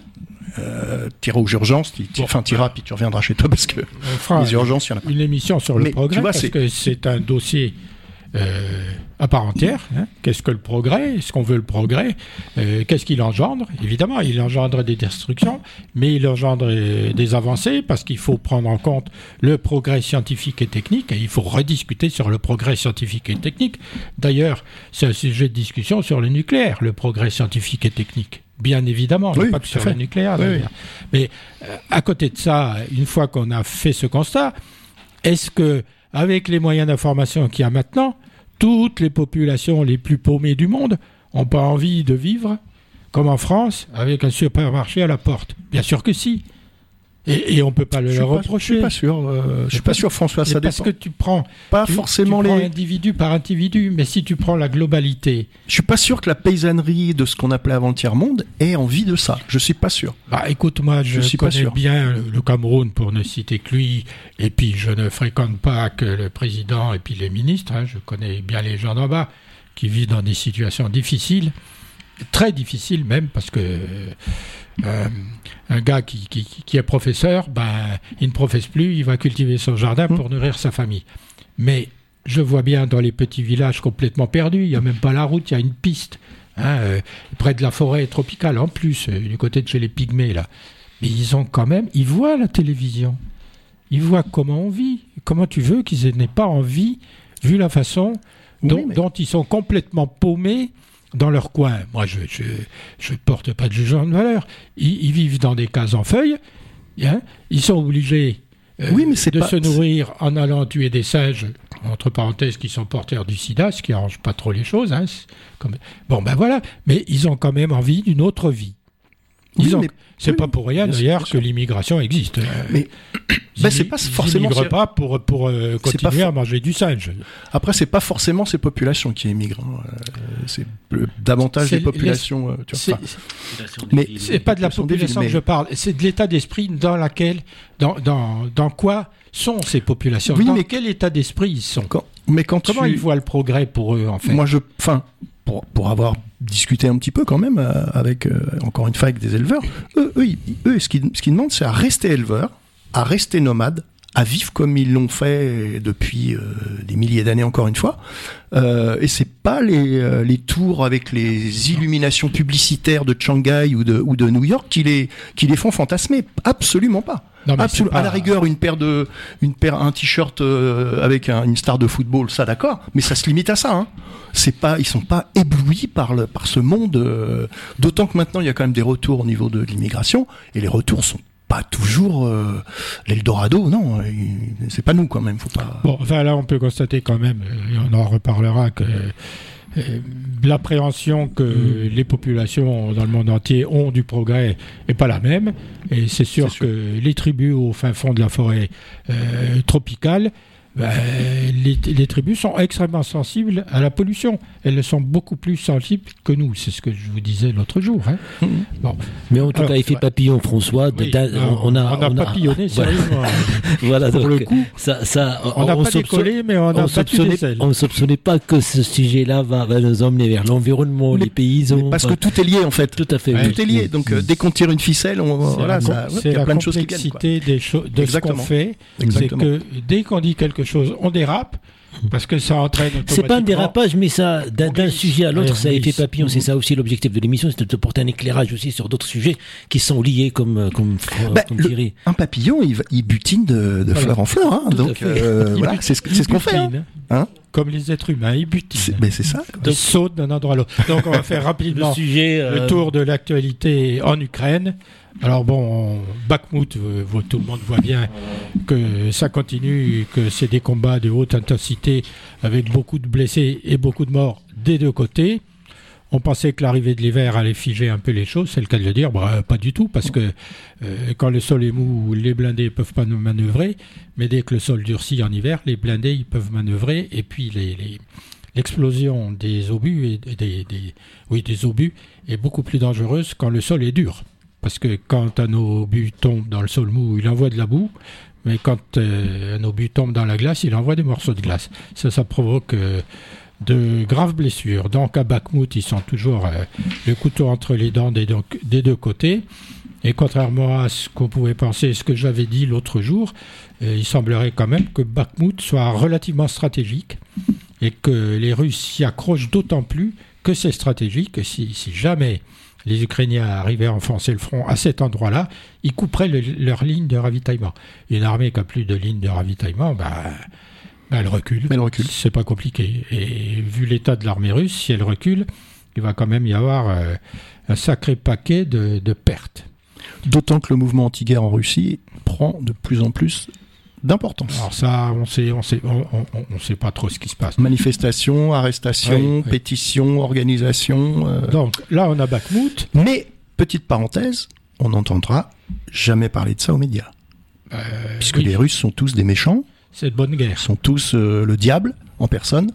Euh, t'iras aux urgences, enfin t'iras puis tu reviendras chez toi parce que on fera les urgences, il y en a pas. une émission sur le Mais, progrès tu vois, parce c'est- que c'est un dossier euh, à part entière. Hein. Qu'est-ce que le progrès? Est-ce qu'on veut le progrès? Euh, Qu'est-ce qu'il engendre? Évidemment, il engendre des destructions, mais il engendre euh, des avancées parce qu'il faut prendre en compte le progrès scientifique et technique et il faut rediscuter sur le progrès scientifique et technique. D'ailleurs, c'est un sujet de discussion sur le nucléaire, le progrès scientifique et technique. Bien évidemment, pas que sur le nucléaire. Mais à côté de ça, une fois qu'on a fait ce constat, est-ce que avec les moyens d'information qu'il y a maintenant, toutes les populations les plus paumées du monde n'ont pas envie de vivre comme en France avec un supermarché à la porte? Bien sûr que si. Et, on ne peut pas le leur reprocher. Je suis pas sûr. Euh, je suis pas sûr, François. Ça parce que tu prends pas forcément les individus par individu, mais si tu prends la globalité. Je suis pas sûr que la paysannerie de ce qu'on appelait avant le tiers monde ait envie de ça. Je suis pas sûr. Bah, écoute, moi, je, suis connais bien le Cameroun pour ne citer que lui, et puis je ne fréquente pas que le président et puis les ministres. Hein. je connais bien les gens d'en bas qui vivent dans des situations difficiles, très difficiles même, parce que euh, un gars qui, qui, est professeur, ben, il ne professe plus, il va cultiver son jardin pour mmh. nourrir sa famille. Mais je vois bien dans les petits villages complètement perdus, il n'y a même pas la route, il y a une piste, hein, euh, près de la forêt tropicale en plus, euh, du côté de chez les pygmées là. Mais ils ont quand même, ils voient la télévision, ils voient comment on vit. Comment tu veux qu'ils n'aient pas envie, vu la façon dont, dont ils sont complètement paumés dans leur coin. Moi, je ne porte pas de jugement de valeur. Ils, vivent dans des cases en feuilles. Hein. ils sont obligés euh, oui, mais de se nourrir en allant tuer des singes, entre parenthèses, qui sont porteurs du sida, ce qui arrange pas trop les choses. Hein. Comme... Bon, ben voilà. Mais ils ont quand même envie d'une autre vie. C'est pas pour rien d'ailleurs que l'immigration existe. Mais ben, c'est pas forcément. Ils pas pour pour euh, continuer à manger du singe. Après, c'est pas forcément ces populations qui émigrent. Hein. Euh, c'est davantage des populations. Euh, mais c'est pas de la population que je parle. C'est de l'état d'esprit dans laquelle, dans, dans, dans quoi sont ces populations? dans mais quel état d'esprit ils sont? mais quand comment ils voient le progrès pour eux en fait? Moi, je, enfin, pour, pour avoir discuté un petit peu quand même euh, avec, euh, encore une fois, avec des éleveurs, eux, eux, ce qu'ils demandent, c'est à rester éleveurs, à rester nomades, à vivre comme ils l'ont fait depuis euh, des milliers d'années encore une fois. Euh, et c'est pas les, les tours avec les illuminations publicitaires de Shanghai ou de, ou de New York qui les, qui les font fantasmer. Absolument pas. Absolument. À la rigueur, une paire de, une paire, un t-shirt avec une star de football, ça d'accord, mais ça se limite à ça. Hein c'est pas, ils sont pas éblouis par le, par ce monde. Euh, d'autant que maintenant il y a quand même des retours au niveau de l'immigration et les retours sont pas toujours euh, l'Eldorado, non, c'est pas nous quand même, faut pas. Bon, enfin là on peut constater quand même, et on en reparlera que euh, l'appréhension que mm. les populations dans le monde entier ont du progrès n'est pas la même. Et c'est sûr, que les tribus au fin fond de la forêt tropicale ben, les, tribus sont extrêmement sensibles à la pollution. Elles sont beaucoup plus sensibles que nous. C'est ce que je vous disais l'autre jour. Hein. Mhm. Bon. Mais en tout cas, effet papillon, François. on, a, on, a, papillonné, sérieusement. voilà, pour le coup, ça, ça, on n'a pas décollé, mais on a soupçonnait, On ne soupçonnait pas que ce sujet-là va, nous emmener vers l'environnement, les paysans. Parce que tout est lié, en fait. Tout à fait. Tout est lié. Donc, euh, dès qu'on tire une ficelle, on, voilà, il y a plein de choses qui viennent. Des de ce qu'on fait, c'est que dès qu'on dit quelque chose, on dérape. Parce que ça entraîne C'est pas un dérapage, mais ça, d'un sujet à l'autre, ça a effet papillon. C'est ça aussi l'objectif de l'émission, c'est de te porter un éclairage aussi sur d'autres sujets qui sont liés comme, comme, bah, Un papillon, il, il butine de, de fleur en fleur. Hein, donc euh, voilà, c'est ce, qu'on fait. Hein. Hein comme les êtres humains, ils butinent. Mais c'est ça. Ils sautent d'un endroit à l'autre. Donc on va faire rapidement le, sujet, le euh, tour de l'actualité en Ukraine. Alors bon, Bakhmut, euh, tout le monde voit bien que ça continue, que c'est des combats de haute intensité avec beaucoup de blessés et beaucoup de morts des deux côtés. On pensait que l'arrivée de l'hiver allait figer un peu les choses, c'est le cas de le dire, bah, pas du tout, parce que euh, quand le sol est mou, les blindés peuvent pas nous manœuvrer, mais dès que le sol durcit en hiver, les blindés ils peuvent manœuvrer, et puis l'explosion des obus, des, oui, des obus est beaucoup plus dangereuse quand le sol est dur. Parce que quand un obus tombe dans le sol mou, il envoie de la boue, mais quand euh, un obus tombe dans la glace, il envoie des morceaux de glace. Ça, ça provoque euh, de graves blessures. Donc à Bakhmut, ils sont toujours euh, le couteau entre les dents des deux, côtés. Et contrairement à ce qu'on pouvait penser, ce que j'avais dit l'autre jour, il semblerait quand même que Bakhmut soit relativement stratégique et que les Russes s'y accrochent d'autant plus que c'est stratégique. Si, si jamais les Ukrainiens arrivaient à enfoncer le front à cet endroit-là, ils couperaient leur ligne de ravitaillement. Une armée qui a plus de ligne de ravitaillement, bah, bah elle recule. Elle recule. C'est pas compliqué. Et vu l'état de l'armée russe, si elle recule, il va quand même y avoir euh, un sacré paquet de, de pertes. D'autant que le mouvement anti-guerre en Russie prend de plus en plus d'importance. Alors ça, on sait, on sait, on, on, sait pas trop ce qui se passe. Manifestations, arrestations, pétitions, organisations. Euh. Donc là, on a Bakhmut. Mais petite parenthèse, on n'entendra jamais parler de ça aux médias, euh, puisque les Russes sont tous des méchants. C'est de bonne guerre. Sont tous euh, le diable en personne.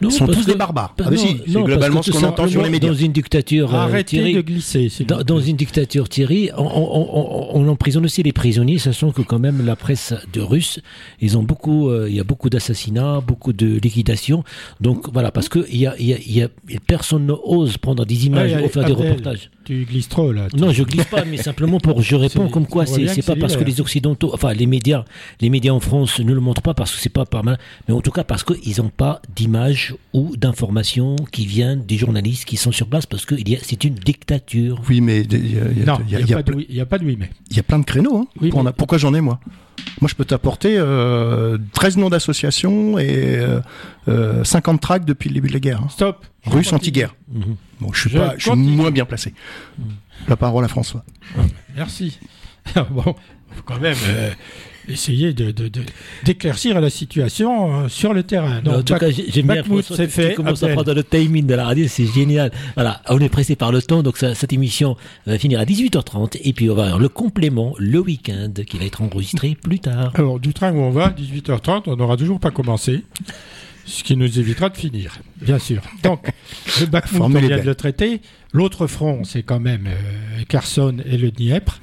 Ils sont tous des barbares. Ah, c'est globalement ce qu'on entend sur les médias. Dans une dictature, euh, Arrêtez de glisser. Dans, dans, une dictature, Thierry, on, on, on, emprisonne aussi les prisonniers, sachant que quand même la presse de russe, ils ont beaucoup, euh, il y a beaucoup d'assassinats, beaucoup de liquidations. Donc voilà, parce que il y a, y y a, personne n'ose prendre des images ou faire des reportages. Tu glisses trop là. Non, je glisse pas, mais simplement pour je réponds comme quoi c'est pas parce que les occidentaux, enfin les médias, les médias en France ne le montrent pas parce que c'est pas pas mal, mais en tout cas parce qu'ils ont pas d'images ou d'informations qui viennent des journalistes qui sont sur place parce que c'est une dictature. Oui, mais il n'y a, pas de oui, mais. Il y a plein de créneaux. Hein. Pourquoi j'en ai, moi? Moi, je peux t'apporter euh, 13 noms d'associations et euh, 50 euh, tracts depuis le début de la guerre. Hein. Stop. Russe anti-guerre. Bon, je suis, pas, je suis moins bien placé. La parole à François. Merci. bon, quand même. Essayer de, d'éclaircir la situation euh, sur le terrain. Donc, en tout cas, j'aime bien c'est fait. Tu commences à prendre le timing de la radio, c'est génial. Voilà, on est pressé par le temps, donc cette émission va finir à 18h30 et puis on va avoir le complément le week-end qui va être enregistré plus tard. Alors, du train où on va, 18h30, on n'aura toujours pas commencé. Ce qui nous évitera de finir, bien sûr. Donc, le Bakhmut, on vient de le traiter. L'autre front, c'est quand même euh, Kherson et le Dniepr.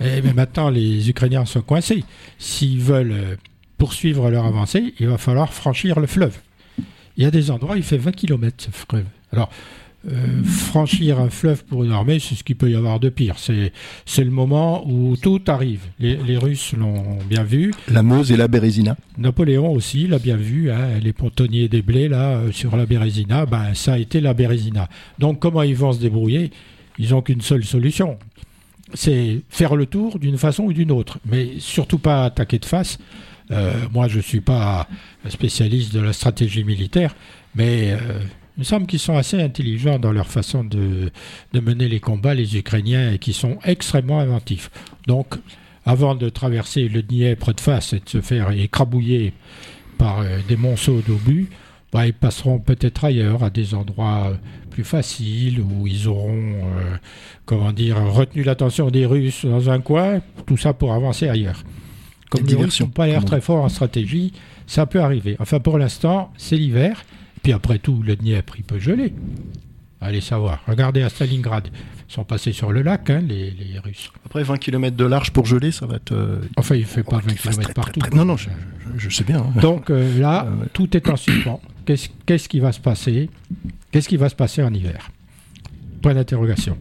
Et, mais maintenant, les Ukrainiens sont coincés. S'ils veulent euh, poursuivre leur avancée, il va falloir franchir le fleuve. Il y a des endroits, il fait 20 km ce fleuve. Alors, euh, franchir un fleuve pour une armée, c'est ce qu'il peut y avoir de pire. C'est, c'est le moment où tout arrive. Les, Russes l'ont bien vu. La Meuse et la Bérésina. Napoléon aussi l'a bien vu. Hein. les pontonniers des blés, là, euh, sur la Bérésina, ben, ça a été la Bérésina. Donc, comment ils vont se débrouiller? Ils n'ont qu'une seule solution c'est faire le tour d'une façon ou d'une autre, mais surtout pas attaquer de face. Euh, moi, je ne suis pas spécialiste de la stratégie militaire, mais euh, il me semble qu'ils sont assez intelligents dans leur façon de, mener les combats, les Ukrainiens, et qui sont extrêmement inventifs. Donc, avant de traverser le Dniepr de face et de se faire écrabouiller par euh, des monceaux d'obus, bah, ils passeront peut-être ailleurs, à des endroits plus faciles, où ils auront comment dire, retenu l'attention des Russes dans un coin, tout ça pour avancer ailleurs. Comme les Russes n'ont pas l'air très forts en stratégie, ça peut arriver. Enfin, pour l'instant, c'est l'hiver. Puis après tout, le Dniepr, il peut geler. Allez savoir. Regardez à Stalingrad. Ils sont passés sur le lac, hein, les, Russes. Après 20 km de large pour geler, ça va être. Euh, enfin, il ne fait pas 20 km partout. Non, non, je, sais bien. Hein. Donc euh, là, tout est en suspens. Qu'est-ce qui va se passer? Qu'est-ce qui va se passer en hiver? Point d'interrogation.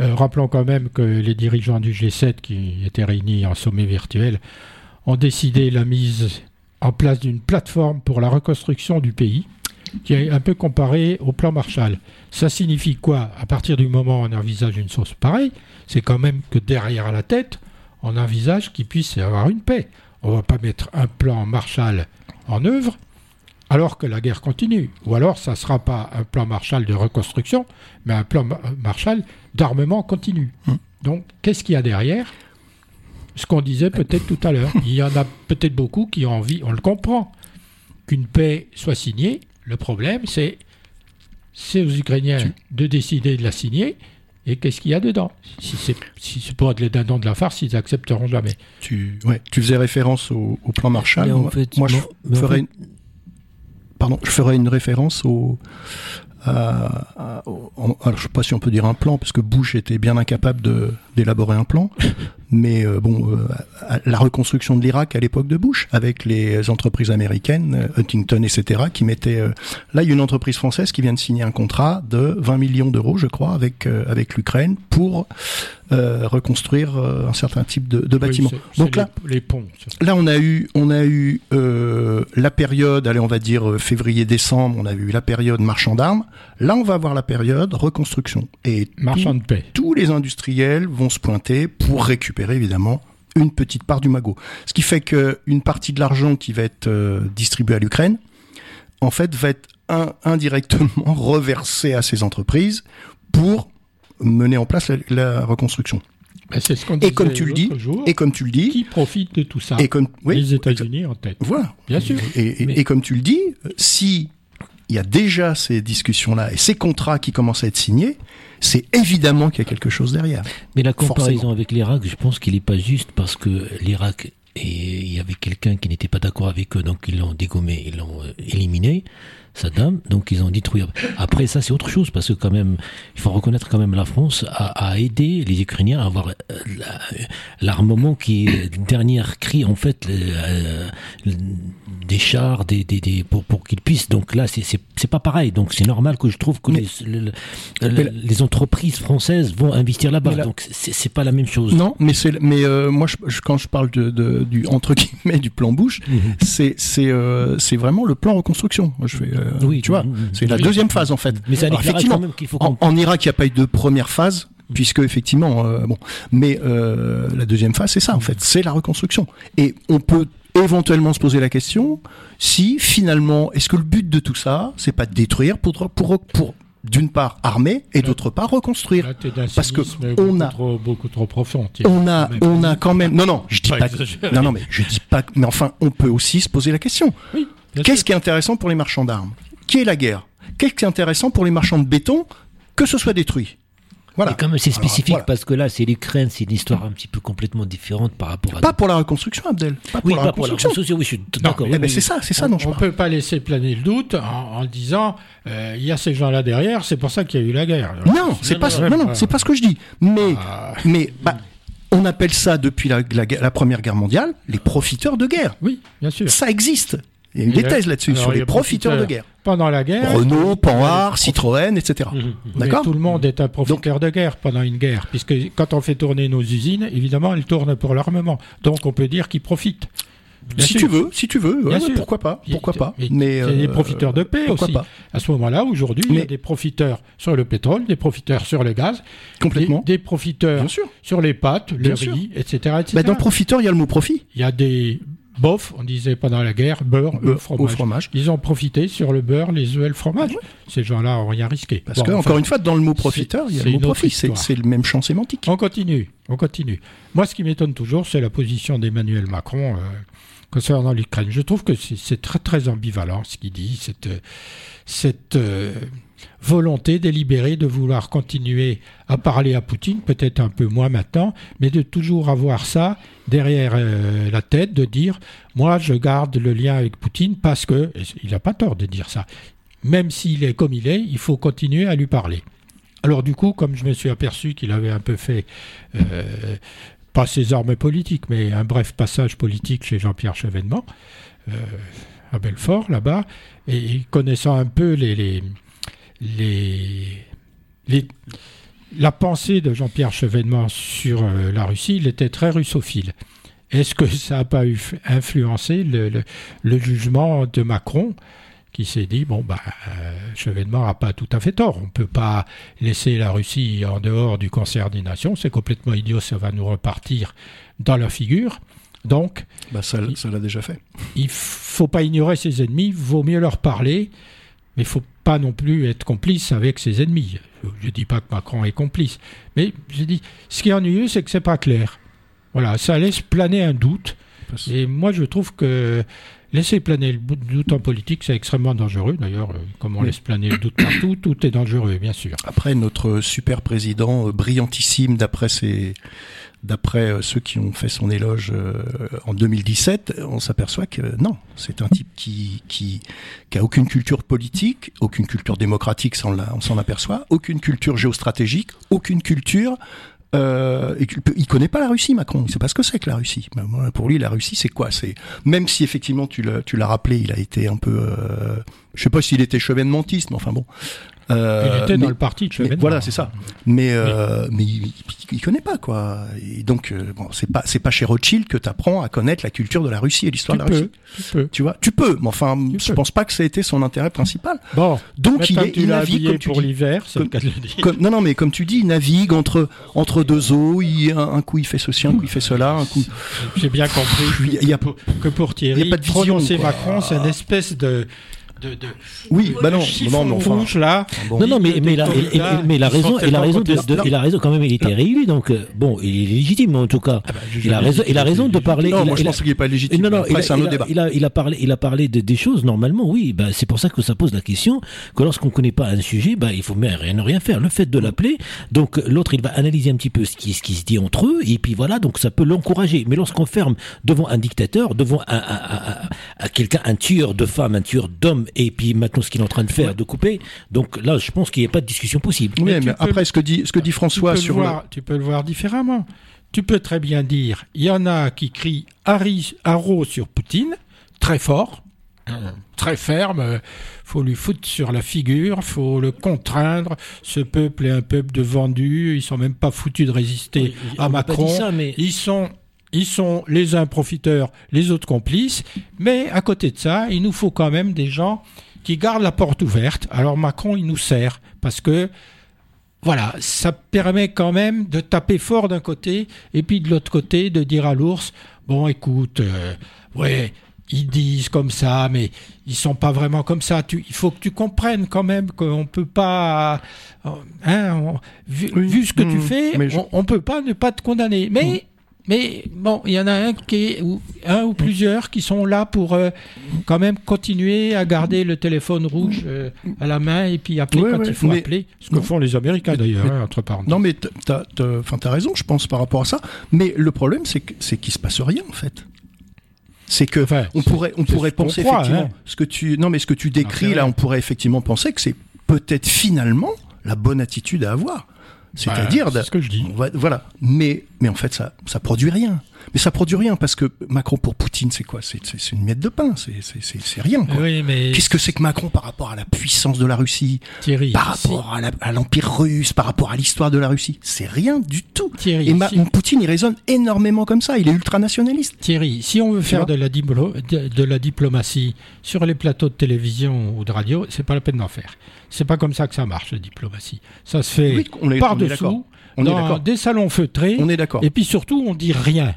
Euh, rappelons quand même que les dirigeants du G7 qui étaient réunis en sommet virtuel ont décidé la mise en place d'une plateforme pour la reconstruction du pays qui est un peu comparée au plan Marshall. Ça signifie quoi? À partir du moment où on envisage une source pareille, c'est quand même que derrière la tête, on envisage qu'il puisse y avoir une paix. On ne va pas mettre un plan Marshall en œuvre alors que la guerre continue. Ou alors ça ne sera pas un plan Marshall de reconstruction, mais un plan Marshall d'armement continu. Hum. Donc qu'est-ce qu'il y a derrière? Ce qu'on disait peut-être tout à l'heure. Il y en a peut-être beaucoup qui ont envie, on le comprend, qu'une paix soit signée. Le problème, c'est c'est aux Ukrainiens de décider de la signer. Et qu'est-ce qu'il y a dedans? Si c'est si pour être les dindons de la farce, ils accepteront jamais. Tu, ouais, tu faisais référence au, plan Marshall. moi, je ferais pardon, je ferai une référence au, alors je ne sais pas si on peut dire un plan, parce que Bush était bien incapable d'élaborer un plan, mais euh, bon, euh, la reconstruction de l'Irak à l'époque de Bush, avec les entreprises américaines, euh, Huntington, etc., qui mettaient... là, il y a une entreprise française qui vient de signer un contrat de 20 millions d'euros, je crois, avec, avec l'Ukraine, pour euh, reconstruire euh, un certain type de, de bâtiment. Oui, Donc là, les, les ponts. là on a eu, on a eu euh, la période, allez on va dire février-décembre, on a eu la période marchand d'armes. Là on va avoir la période reconstruction. Et Marchand de paix. tous les industriels vont se pointer pour récupérer évidemment une petite part du magot. Ce qui fait que une partie de l'argent qui va être euh, distribué à l'Ukraine, en fait, va être in- indirectement reversé à ces entreprises pour mener en place la, la reconstruction. Ben, c'est ce qu'on Et comme tu le dis, jour. Et comme tu le dis, qui profite de tout ça et comme oui, Les États-Unis en tête. voilà. Bien sûr. Et, et- Mais- et comme tu le dis, si il y a déjà ces discussions-là et ces contrats qui commencent à être signés, c'est évidemment qu'il y a quelque chose derrière. Mais la comparaison Forcément. avec l'Irak, je pense qu'il n'est pas juste parce que l'Irak et il y avait quelqu'un qui n'était pas d'accord avec eux, donc ils l'ont dégommé, ils l'ont euh, éliminé, Saddam, donc ils ont détruit. Après ça, c'est autre chose parce que quand même, il faut reconnaître quand même la France a, a aidé les Ukrainiens à avoir euh, la- l'armement qui est le dernier cri en fait, euh, le- des chars, des, des, des pour, pour qu'ils puissent. Donc là, c'est pas pareil. Donc c'est normal que je trouve que Mais- les, entreprises françaises vont investir là-bas. Donc c'est pas la même chose. Non, mais c'est mais euh, moi je, je- quand je parle de, de- du entre guillemets du plan Bush, Mhm. c'est c'est euh, c'est vraiment le plan reconstruction. Je fais euh, Oui, tu vois, c'est la deuxième phase en fait. Mais ça Alors, effectivement, quand même qu'il faut En, en Irak, il n'y a pas eu de première phase, puisque effectivement, euh, bon, mais euh, la deuxième phase, c'est ça en fait, c'est la reconstruction. Et on peut éventuellement se poser la question si finalement, est-ce que le but de tout ça, c'est pas de détruire pour pour, pour d'une part armer et d'autre part reconstruire? Là, Parce que on a- trop, beaucoup trop profond. On a, on a quand même. Non, non, je dis Pas. Non, non, mais je dis pas. Mais enfin, on peut aussi se poser la question. Oui, Qu'est-ce qui est intéressant pour les marchands d'armes? Qui est la guerre? Qu'est-ce qui est intéressant pour les marchands de béton? Que ce soit détruit. Voilà. Et quand même, c'est Alors, spécifique voilà. parce que là, c'est l'Ukraine, c'est une histoire un petit peu complètement différente par rapport à. Pas pour la reconstruction, Abdel. Pas pour oui, la pas pour la reconstruction. reconstruction. Oui, je suis Non, d'accord. Oui, oui, c'est ça, c'est ça dont je on parle. peut pas laisser planer le doute en, en disant euh, il y a ces gens-là derrière, c'est pour ça qu'il y a eu la guerre. Non, c'est pas, non, non, non, non. c'est pas ce que je dis. Mais, Ah, mais, bah, on appelle ça depuis la, la, la Première Guerre mondiale les profiteurs de guerre. oui, bien sûr. Ça existe. Il y a eu des thèses là-dessus sur les profiteurs de profiteurs. guerre. Pendant la guerre, Renault, Panhard, Citroën, etc. Mhm. mais D'accord tout le monde est un profiteur de guerre pendant une guerre, puisque quand on fait tourner nos usines, évidemment, elles tournent pour l'armement. Donc on peut dire qu'ils profitent. Bien Si sûr. tu veux, si tu veux, ouais, pourquoi pas, pourquoi pas. Mais Mais il y a des euh, profiteurs de paix aussi. pas. À ce moment-là, aujourd'hui, il y a des profiteurs sur le pétrole, des profiteurs sur le gaz, Complètement. des, des profiteurs Bien sûr. sur les pâtes, le Bien sûr. riz, etc. etc. Bah, dans profiteur, il y a le mot profit. Il y a des bofs, on disait pendant la guerre, beurre, œufs, fromage. Au fromage. Ils ont profité sur le beurre, les œufs et le fromage. Ces gens-là ont rien risqué. Parce Bon, que, enfin, encore une fois, dans le mot profiteur, il y a le mot profit. C'est le même champ sémantique. On continue, on continue. Moi, ce qui m'étonne toujours, c'est la position d'Emmanuel Macron euh, concernant l'Ukraine. Je trouve que c'est très très ambivalent ce qu'il dit, cette, cette euh, volonté délibérée de vouloir continuer à parler à Poutine, peut-être un peu moins maintenant, mais de toujours avoir ça derrière euh, la tête, de dire, moi je garde le lien avec Poutine parce que, il n'a pas tort de dire ça, même s'il est comme il est, il faut continuer à lui parler. Alors du coup, comme je me suis aperçu qu'il avait un peu fait, euh, pas ses armes politiques, mais un bref passage politique chez Jean-Pierre Chevènement, euh, à Belfort, là-bas, et connaissant un peu les, les, les- la pensée de Jean-Pierre Chevènement sur euh, la Russie, il était très russophile. Est-ce que ça n'a pas eu, influencé le, le- le jugement de Macron qui s'est dit bon bah euh, Chevènement n'a pas tout à fait tort. On ne peut pas laisser la Russie en dehors du concert des nations. C'est complètement idiot. Ça va nous repartir dans la figure. Donc Bah, ça l'a déjà fait. il faut pas ignorer ses ennemis. Vaut mieux leur parler, mais il faut pas non plus être complice avec ses ennemis. Je ne dis pas que Macron est complice, mais je dis ce qui est ennuyeux, c'est que c'est pas clair. Voilà, ça laisse planer un doute. Et moi, je trouve que laisser planer le doute en politique, c'est extrêmement dangereux. D'ailleurs, euh, comme on Oui. laisse planer le doute partout, tout est dangereux, bien sûr. Après, notre super président, euh, brillantissime d'après ses, d'après euh, ceux qui ont fait son éloge en 2017, on s'aperçoit que non, c'est un type qui, qui, qui a aucune culture politique, aucune culture démocratique, ça, on s'en aperçoit, aucune culture géostratégique, aucune culture. Euh, il connaît pas la Russie, Macron. Il sait pas ce que c'est que la Russie. Pour lui, la Russie, c'est quoi? C'est même si effectivement tu l'as, tu l'as rappelé, il a été un peu, euh, je sais pas s'il était chevènementiste, mais enfin bon, Euh, il était dans le parti de Voilà, c'est ça. Mais euh, mais il, il, connaît pas quoi. Et donc euh, bon, c'est pas c'est pas chez Rothschild que tu apprends à connaître la culture de la Russie et l'histoire de la Russie. Tu peux. Tu vois, tu peux. Mais enfin, je pense pas que ça a été son intérêt principal. Bon. Donc il, est, il navigue comme tu pour l'hiver, comme, non non mais comme tu dis, il navigue entre entre deux eaux. Il, un, coup il fait ceci, un coup il fait cela, un coup. J'ai bien compris. Il y a, que pour Thierry, il y a pas de vision, Macron, c'est une espèce de de, de, oui, bah non, non, mais enfin, là. non, non, mais, mais, la, mais, la raison, il a raison, de, il a raison quand même. Il était réélu, donc euh, bon, il est légitime en tout cas. Ah bah, il a raison, il a raison de parler. Non, moi je pense qu'il n'est pas légitime. Non, non, Après, c'est un autre débat. Il a, il a parlé, il a parlé de, des choses normalement. Oui, bah, c'est pour ça que ça pose la question que lorsqu'on connaît pas un sujet, bah, il faut rien, rien faire. Le fait de l'appeler, donc l'autre, il va analyser un petit peu ce qui, ce qui se dit entre eux, et puis voilà, donc ça peut l'encourager. Mais lorsqu'on ferme devant un dictateur, devant un, un, un, quelqu'un, un tueur de femmes, un tueur d'hommes, et puis maintenant ce qu'il est en train de faire, de couper. Donc là, je pense qu'il n'y a pas de discussion possible. Oui, mais, après, ce que dit, ce que dit François sur. Voir, Tu peux le voir différemment. Tu peux très bien dire il y en a qui crient Haro sur Poutine, très fort, très ferme, faut lui foutre sur la figure, faut le contraindre. Ce peuple est un peuple de vendus, ils sont même pas foutus de résister à Macron. Ils sont ils sont les uns profiteurs, les autres complices, mais à côté de ça, il nous faut quand même des gens qui gardent la porte ouverte. Alors Macron, il nous sert, parce que, voilà, ça permet quand même de taper fort d'un côté, et puis de l'autre côté, de dire à l'ours, bon, écoute, euh, ouais, ils disent comme ça, mais ils sont pas vraiment comme ça. Tu, il faut que tu comprennes quand même qu'on peut pas, hein, vu, ce que tu mmh. fais, on, ne peut pas ne pas te condamner. Mais mmh. Mais bon, il y en a un, qui ou, un ou plusieurs qui sont là pour euh, quand même continuer à garder le téléphone rouge euh, à la main et puis appeler quand il faut appeler. Ce que font les Américains d'ailleurs, hein, entre parenthèses. Non, mais tu as, raison, je pense, par rapport à ça. Mais le problème, c'est qu'il ne se passe rien en fait. C'est que on pourrait, on pourrait penser effectivement hein. ce que tu, non mais ce que tu décris là, on pourrait effectivement penser que c'est peut-être finalement la bonne attitude à avoir. C'est-à-dire, ce que je dis. Voilà. Mais, mais en fait, ça, ça produit rien. Mais ça produit rien parce que Macron pour Poutine, c'est quoi? C'est une miette de pain. C'est rien. Oui, mais qu'est-ce que c'est que Macron par rapport à la puissance de la Russie, Thierry, par rapport à l'empire russe, par rapport à l'histoire de la Russie? C'est rien du tout. Thierry, Et Poutine, il résonne énormément comme ça. Il est ultranationaliste. Thierry, si on veut faire de la, de la diplomatie sur les plateaux de télévision ou de radio, c'est pas la peine d'en faire. C'est pas comme ça que ça marche, la diplomatie. Ça se fait par-dessous, dans des salons feutrés. On est d'accord. Et puis surtout, on dit rien.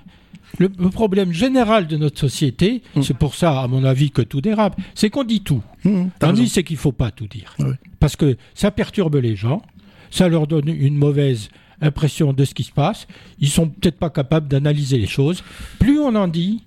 Le, problème général de notre société, mm. c'est pour ça, à mon avis, que tout dérape, c'est qu'on dit tout. Mm, on dit, c'est qu'il faut pas tout dire. Parce que ça perturbe les gens, ça leur donne une mauvaise impression de ce qui se passe. Ils sont peut-être pas capables d'analyser les choses. Plus on en dit,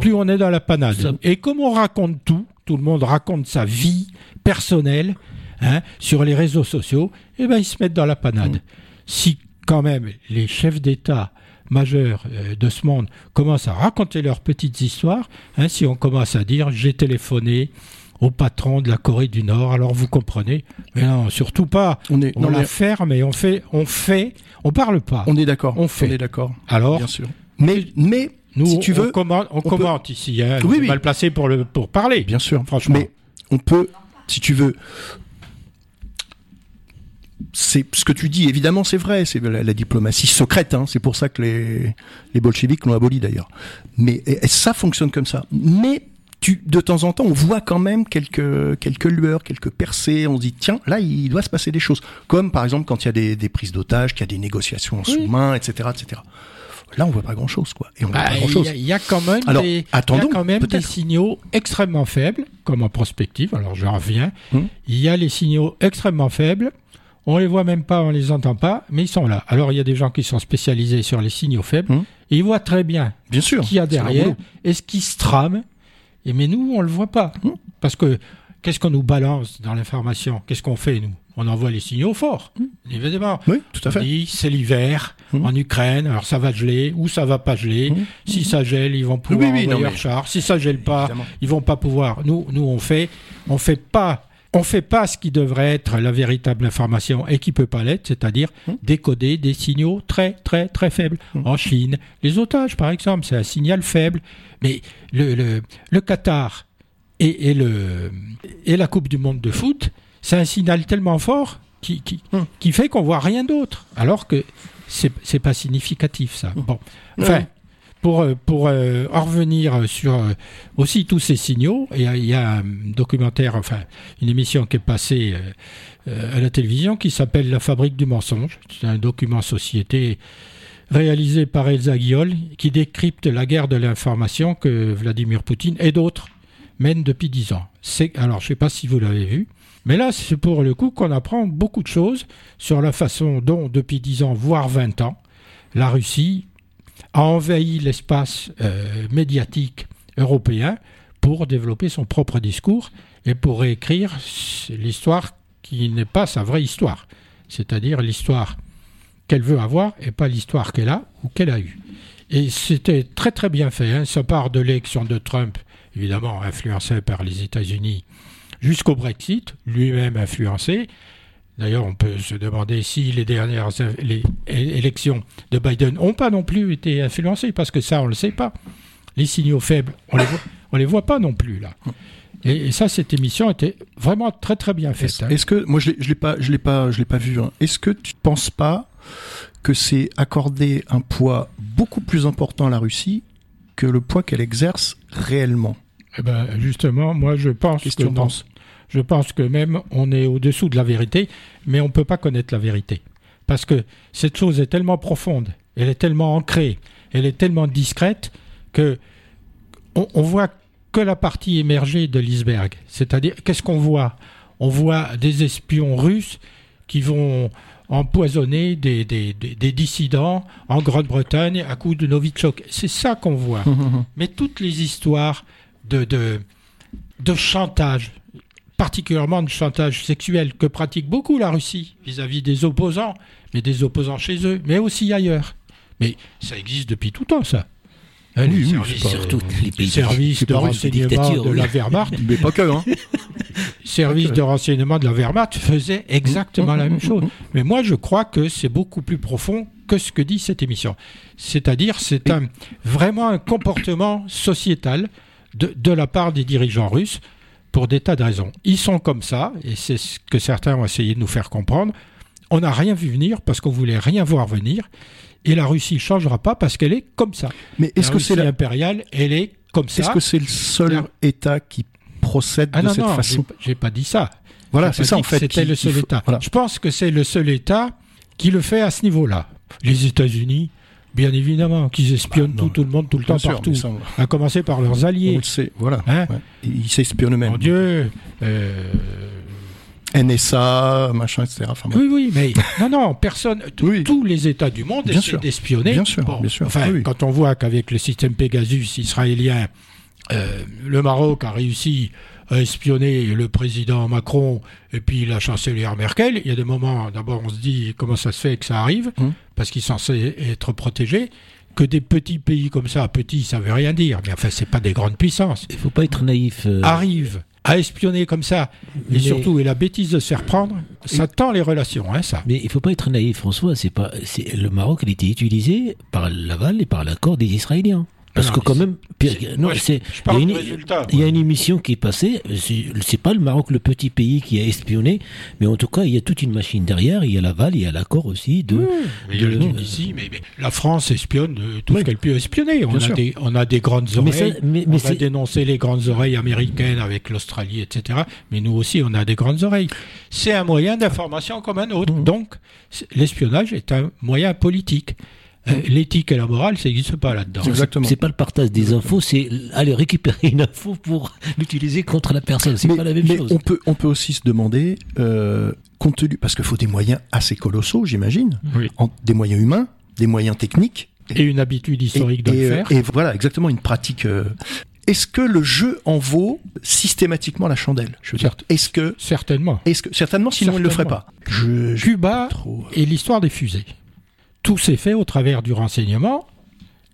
plus on est dans la panade. Et comme on raconte tout, tout le monde raconte sa vie personnelle, Hein, sur les réseaux sociaux, eh ben, ils se mettent dans la panade. Mm. Si quand même les chefs d'État majeurs euh, de ce monde commencent à raconter leurs petites histoires, hein, si on commence à dire j'ai téléphoné au patron de la Corée du Nord, alors vous comprenez. Mais non, surtout pas. On, est, on la ferme et on fait, on fait, on parle pas. On est d'accord. On fait. On est d'accord. Alors, bien sûr. Mais, mais nous, si tu veux, on commente, on commente ici. Hein, oui, mal placé pour le pour parler. Bien sûr, franchement. Mais on peut, si tu veux, c'est ce que tu dis, évidemment, c'est vrai. C'est la, diplomatie secrète. Hein, c'est pour ça que les, les bolcheviks l'ont aboli d'ailleurs. Mais ça fonctionne comme ça. Mais tu, de temps en temps, on voit quand même quelques quelques lueurs, quelques percées. On se dit tiens, là, il doit se passer des choses. Comme par exemple quand il y a des, des prises d'otages, qu'il y a des négociations en sous-main, etc., etc. Là, on voit pas grand-chose, quoi. Et on voit bah, pas grand-chose. Il y, a quand même, des, attendons, y a quand même des signaux extrêmement faibles, comme en prospective. Alors, je reviens. Hum. Il y a les signaux extrêmement faibles on les voit même pas, on les entend pas, mais ils sont là. Alors il y a des gens qui sont spécialisés sur les signaux faibles, hum. et ils voient très bien, bien ce qu'il y a derrière et ce qui se trame. Et mais nous, on le voit pas, hum. parce que qu'est-ce qu'on nous balance dans l'information? Qu'est-ce qu'on fait nous? On envoie les signaux forts, hum. évidemment. Oui, tout à fait. dit c'est l'hiver en Ukraine, alors ça va geler ou ça va pas geler. Si ça gèle, ils vont pouvoir oui, envoyer chars. Si ça gèle pas, ils vont pas pouvoir. Nous, nous on fait, on fait pas on ne fait pas ce qui devrait être la véritable information et qui peut pas l'être, c'est-à-dire hum. décoder des signaux très très très faibles. Hum. En Chine, les otages par exemple, c'est un signal faible, mais le, le, Qatar et, le, et la Coupe du Monde de foot, c'est un signal tellement fort qui, qui, qui fait qu'on voit rien d'autre. Alors que c'est pas significatif, ça. Bon. Enfin. Pour, euh, pour euh, en revenir sur euh, aussi tous ces signaux, il y, a, un documentaire, enfin, une émission qui est passée à la télévision qui s'appelle La fabrique du mensonge. C'est un document société réalisé par Elsa Guiol qui décrypte la guerre de l'information que Vladimir Poutine et d'autres mènent depuis dix ans. Alors, je ne sais pas si vous l'avez vu, mais là, c'est pour le coup qu'on apprend beaucoup de choses sur la façon dont, depuis dix ans, voire 20 ans, la Russie a envahi l'espace euh, médiatique européen pour développer son propre discours et pour réécrire l'histoire qui n'est pas sa vraie histoire, c'est-à-dire l'histoire qu'elle veut avoir et pas l'histoire qu'elle a ou qu'elle a eue. Et c'était très très bien fait. hein. Ça part de l'élection de Trump, évidemment influencé par les États-Unis, jusqu'au Brexit, lui-même influencé. D'ailleurs, on peut se demander si les dernières les élections de Biden n'ont pas non plus été influencées, parce que ça, on ne le sait pas. Les signaux faibles, on les voit, on les voit pas non plus là. Et, et ça, cette émission était vraiment très très bien faite. Est-ce hein. que moi je l'ai pas je l'ai pas je l'ai pas vu. hein. Est-ce que tu penses pas que c'est accorder un poids beaucoup plus important à la Russie que le poids qu'elle exerce réellement? Eh ben, justement, moi je pense Qu'est-ce que que tu non. penses? Je pense que même on est au-dessous de la vérité, mais on ne peut pas connaître la vérité. Parce que cette chose est tellement profonde, elle est tellement ancrée, elle est tellement discrète que on, on voit que la partie émergée de l'iceberg. C'est-à-dire, qu'est-ce qu'on voit? On voit des espions russes qui vont empoisonner des, des- des- des dissidents en Grande-Bretagne à coup de Novichok. C'est ça qu'on voit. Mais toutes les histoires de, de, de chantage, particulièrement de chantage sexuel, que pratique beaucoup la Russie vis-à-vis des opposants, mais des opposants chez eux, mais aussi ailleurs. Mais ça existe depuis tout temps, ça. Hein, Oui, les oui, services, c'est pas- Surtout les les pays services c'est de renseignement de oui. la Wehrmacht, Mais pas que hein. services de renseignement de la Wehrmacht faisaient exactement la même chose. Mais moi, je crois que c'est beaucoup plus profond que ce que dit cette émission. C'est-à-dire, c'est un, vraiment un comportement sociétal de, de la part des dirigeants russes pour des tas de raisons. Ils sont comme ça, et c'est ce que certains ont essayé de nous faire comprendre. On n'a rien vu venir parce qu'on voulait rien voir venir. Et la Russie ne changera pas parce qu'elle est comme ça. Mais est-ce que c'est impériale, elle est comme ça. est-ce que c'est le seul La- État qui procède Ah de non, cette non, façon j'ai- pas dit ça. Voilà, c'est ça en fait. C'était le seul faut- État. Voilà. Je pense que c'est le seul État qui le fait à ce niveau-là. Les États-Unis, bien évidemment, qu'ils espionnent Bah, non, tout, tout le monde, tout le temps, sûr, partout. ça, À commencer par leurs on alliés. le sait, voilà. Hein ouais. Ils s'espionnent eux-mêmes. Mon Dieu. euh, NSA, machin, etc. Enfin. Oui, oui, mais non, non, personne. Oui. Tous les États du monde essaient d'espionner. Bien sûr, bien sûr. Enfin, oui. quand on voit qu'avec le système Pegasus israélien, euh, le Maroc a réussi à espionner le président Macron et puis la chancelière Merkel, il y a des moments, d'abord on se dit comment ça se fait que ça arrive, Hum. parce qu'ils sont censés être protégés, que des petits pays comme ça, petits ça veut rien dire, mais enfin c'est pas des grandes puissances, Il faut pas être naïf. euh, arrivent à espionner comme ça, et Mais- surtout, et la bêtise de se faire prendre, ça tend les relations, hein, ça. Mais il faut pas être naïf, François. C'est pas, c'est le Maroc, il a été utilisé par l'aval et par l'accord des Israéliens. Parce Non, que mais quand même, non, c'est, il y a une- y a émission qui est passée. C'est, pas le Maroc le petit pays qui a espionné, mais en tout cas, il y a toute une machine derrière. Il y a l'aval, il y a l'accord aussi de. Mais il y a le de- Tunisie, mais, mais la France espionne euh, tout ce qu'elle peut espionner. On a, des, on a des grandes Mais oreilles. ça- mais- on mais a dénoncé les grandes oreilles américaines avec l'Australie, etc. Mais nous aussi, on a des grandes oreilles. C'est un moyen d'information comme un autre. Mhm. Donc, l'espionnage est un moyen politique. Euh, L'éthique et la morale, ça n'existe pas là-dedans. C'est exactement. C'est pas le partage des infos, c'est aller récupérer une info pour l'utiliser contre la personne. C'est pas la même mais chose. on peut, on peut aussi se demander, euh, compte tenu, parce qu'il faut des moyens assez colossaux, j'imagine, Oui. des moyens humains, des moyens techniques, Et une habitude historique et, de le et, euh, faire. et voilà, exactement, une pratique. euh, Est-ce que le jeu en vaut systématiquement la chandelle? Je veux dire, Certes. est-ce que, Certainement. est-ce que, certainement, sinon il le ferait pas? Je, je- Cuba trop. et l'histoire des fusées. Tout s'est fait au travers du renseignement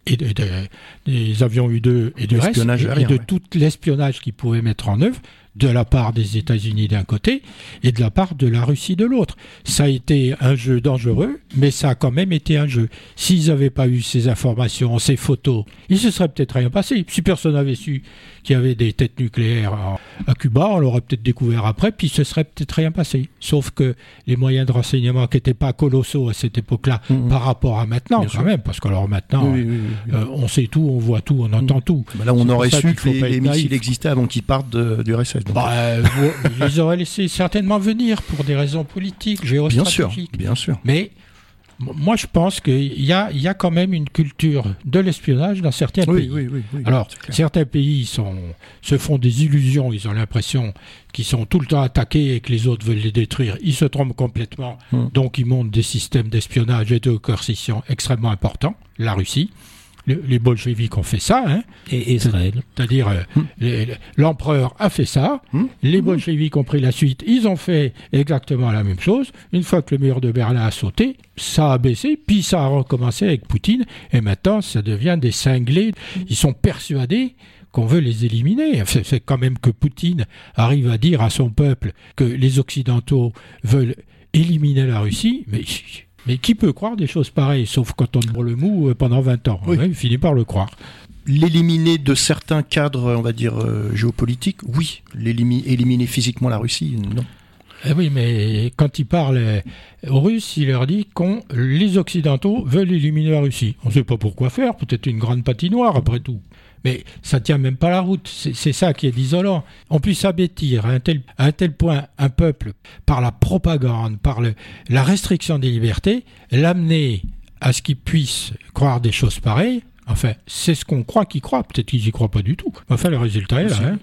et de- de- des avions U2 et du reste, et, et de ouais. tout l'espionnage qu'ils pouvaient mettre en œuvre de la part des États-Unis d'un côté et de la part de la Russie de l'autre. Ça a été un jeu dangereux, mais ça a quand même été un jeu. S'ils n'avaient pas eu ces informations, ces photos, il se serait peut-être rien passé. Si personne n'avait su qu'il y avait des têtes nucléaires à Cuba, on l'aurait peut-être découvert après, puis ce serait peut-être rien passé. Sauf que les moyens de renseignement qui n'étaient pas colossaux à cette époque-là mm-hmm. par rapport à maintenant, quand même, parce que alors maintenant, euh, on sait tout, on voit tout, on entend mm. tout. Bah là, on aurait su que les, missiles existaient avant qu'ils partent du RSS. Bah, euh, ils les auraient laissés certainement venir pour des raisons politiques, géostratégiques. Bien sûr, bien sûr. Mais moi, je pense qu'il y a, il y a quand même une culture de l'espionnage dans certains pays. Oui, oui, oui, Alors, certains pays sont, se font des illusions, ils ont l'impression qu'ils sont tout le temps attaqués et que les autres veulent les détruire. Ils se trompent complètement, hum. donc ils montent des systèmes d'espionnage et de coercition extrêmement importants, la Russie les bolcheviks ont fait ça. Hein. Et Israël. C'est-à-dire, euh, hmm. l'empereur a fait ça, hmm. les bolcheviks ont pris la suite, ils ont fait exactement la même chose. Une fois que le mur de Berlin a sauté, ça a baissé, puis ça a recommencé avec Poutine, et maintenant ça devient des cinglés. Ils sont persuadés qu'on veut les éliminer. C'est quand même que Poutine arrive à dire à son peuple que les Occidentaux veulent éliminer la Russie, mais mais qui peut croire des choses pareilles, sauf quand on prend le mou euh, pendant 20 ans? Il finit par le croire. L'éliminer de certains cadres, on va dire, euh, géopolitiques, oui. Éliminer physiquement la Russie, non. Eh oui, mais quand il parle aux Russes, il leur dit que les Occidentaux veulent éliminer la Russie. On ne sait pas pourquoi faire, peut-être une grande patinoire après tout. Mais ça tient même pas la route. C'est ça qui est désolant. On puisse abêtir à un, tel, un tel point un peuple par la propagande, par le, la restriction des libertés, l'amener à ce qu'il puisse croire des choses pareilles. Enfin, c'est ce qu'on croit qu'il croit. Peut-être qu'ils y croient pas du tout. Enfin, le résultat est là. Hein.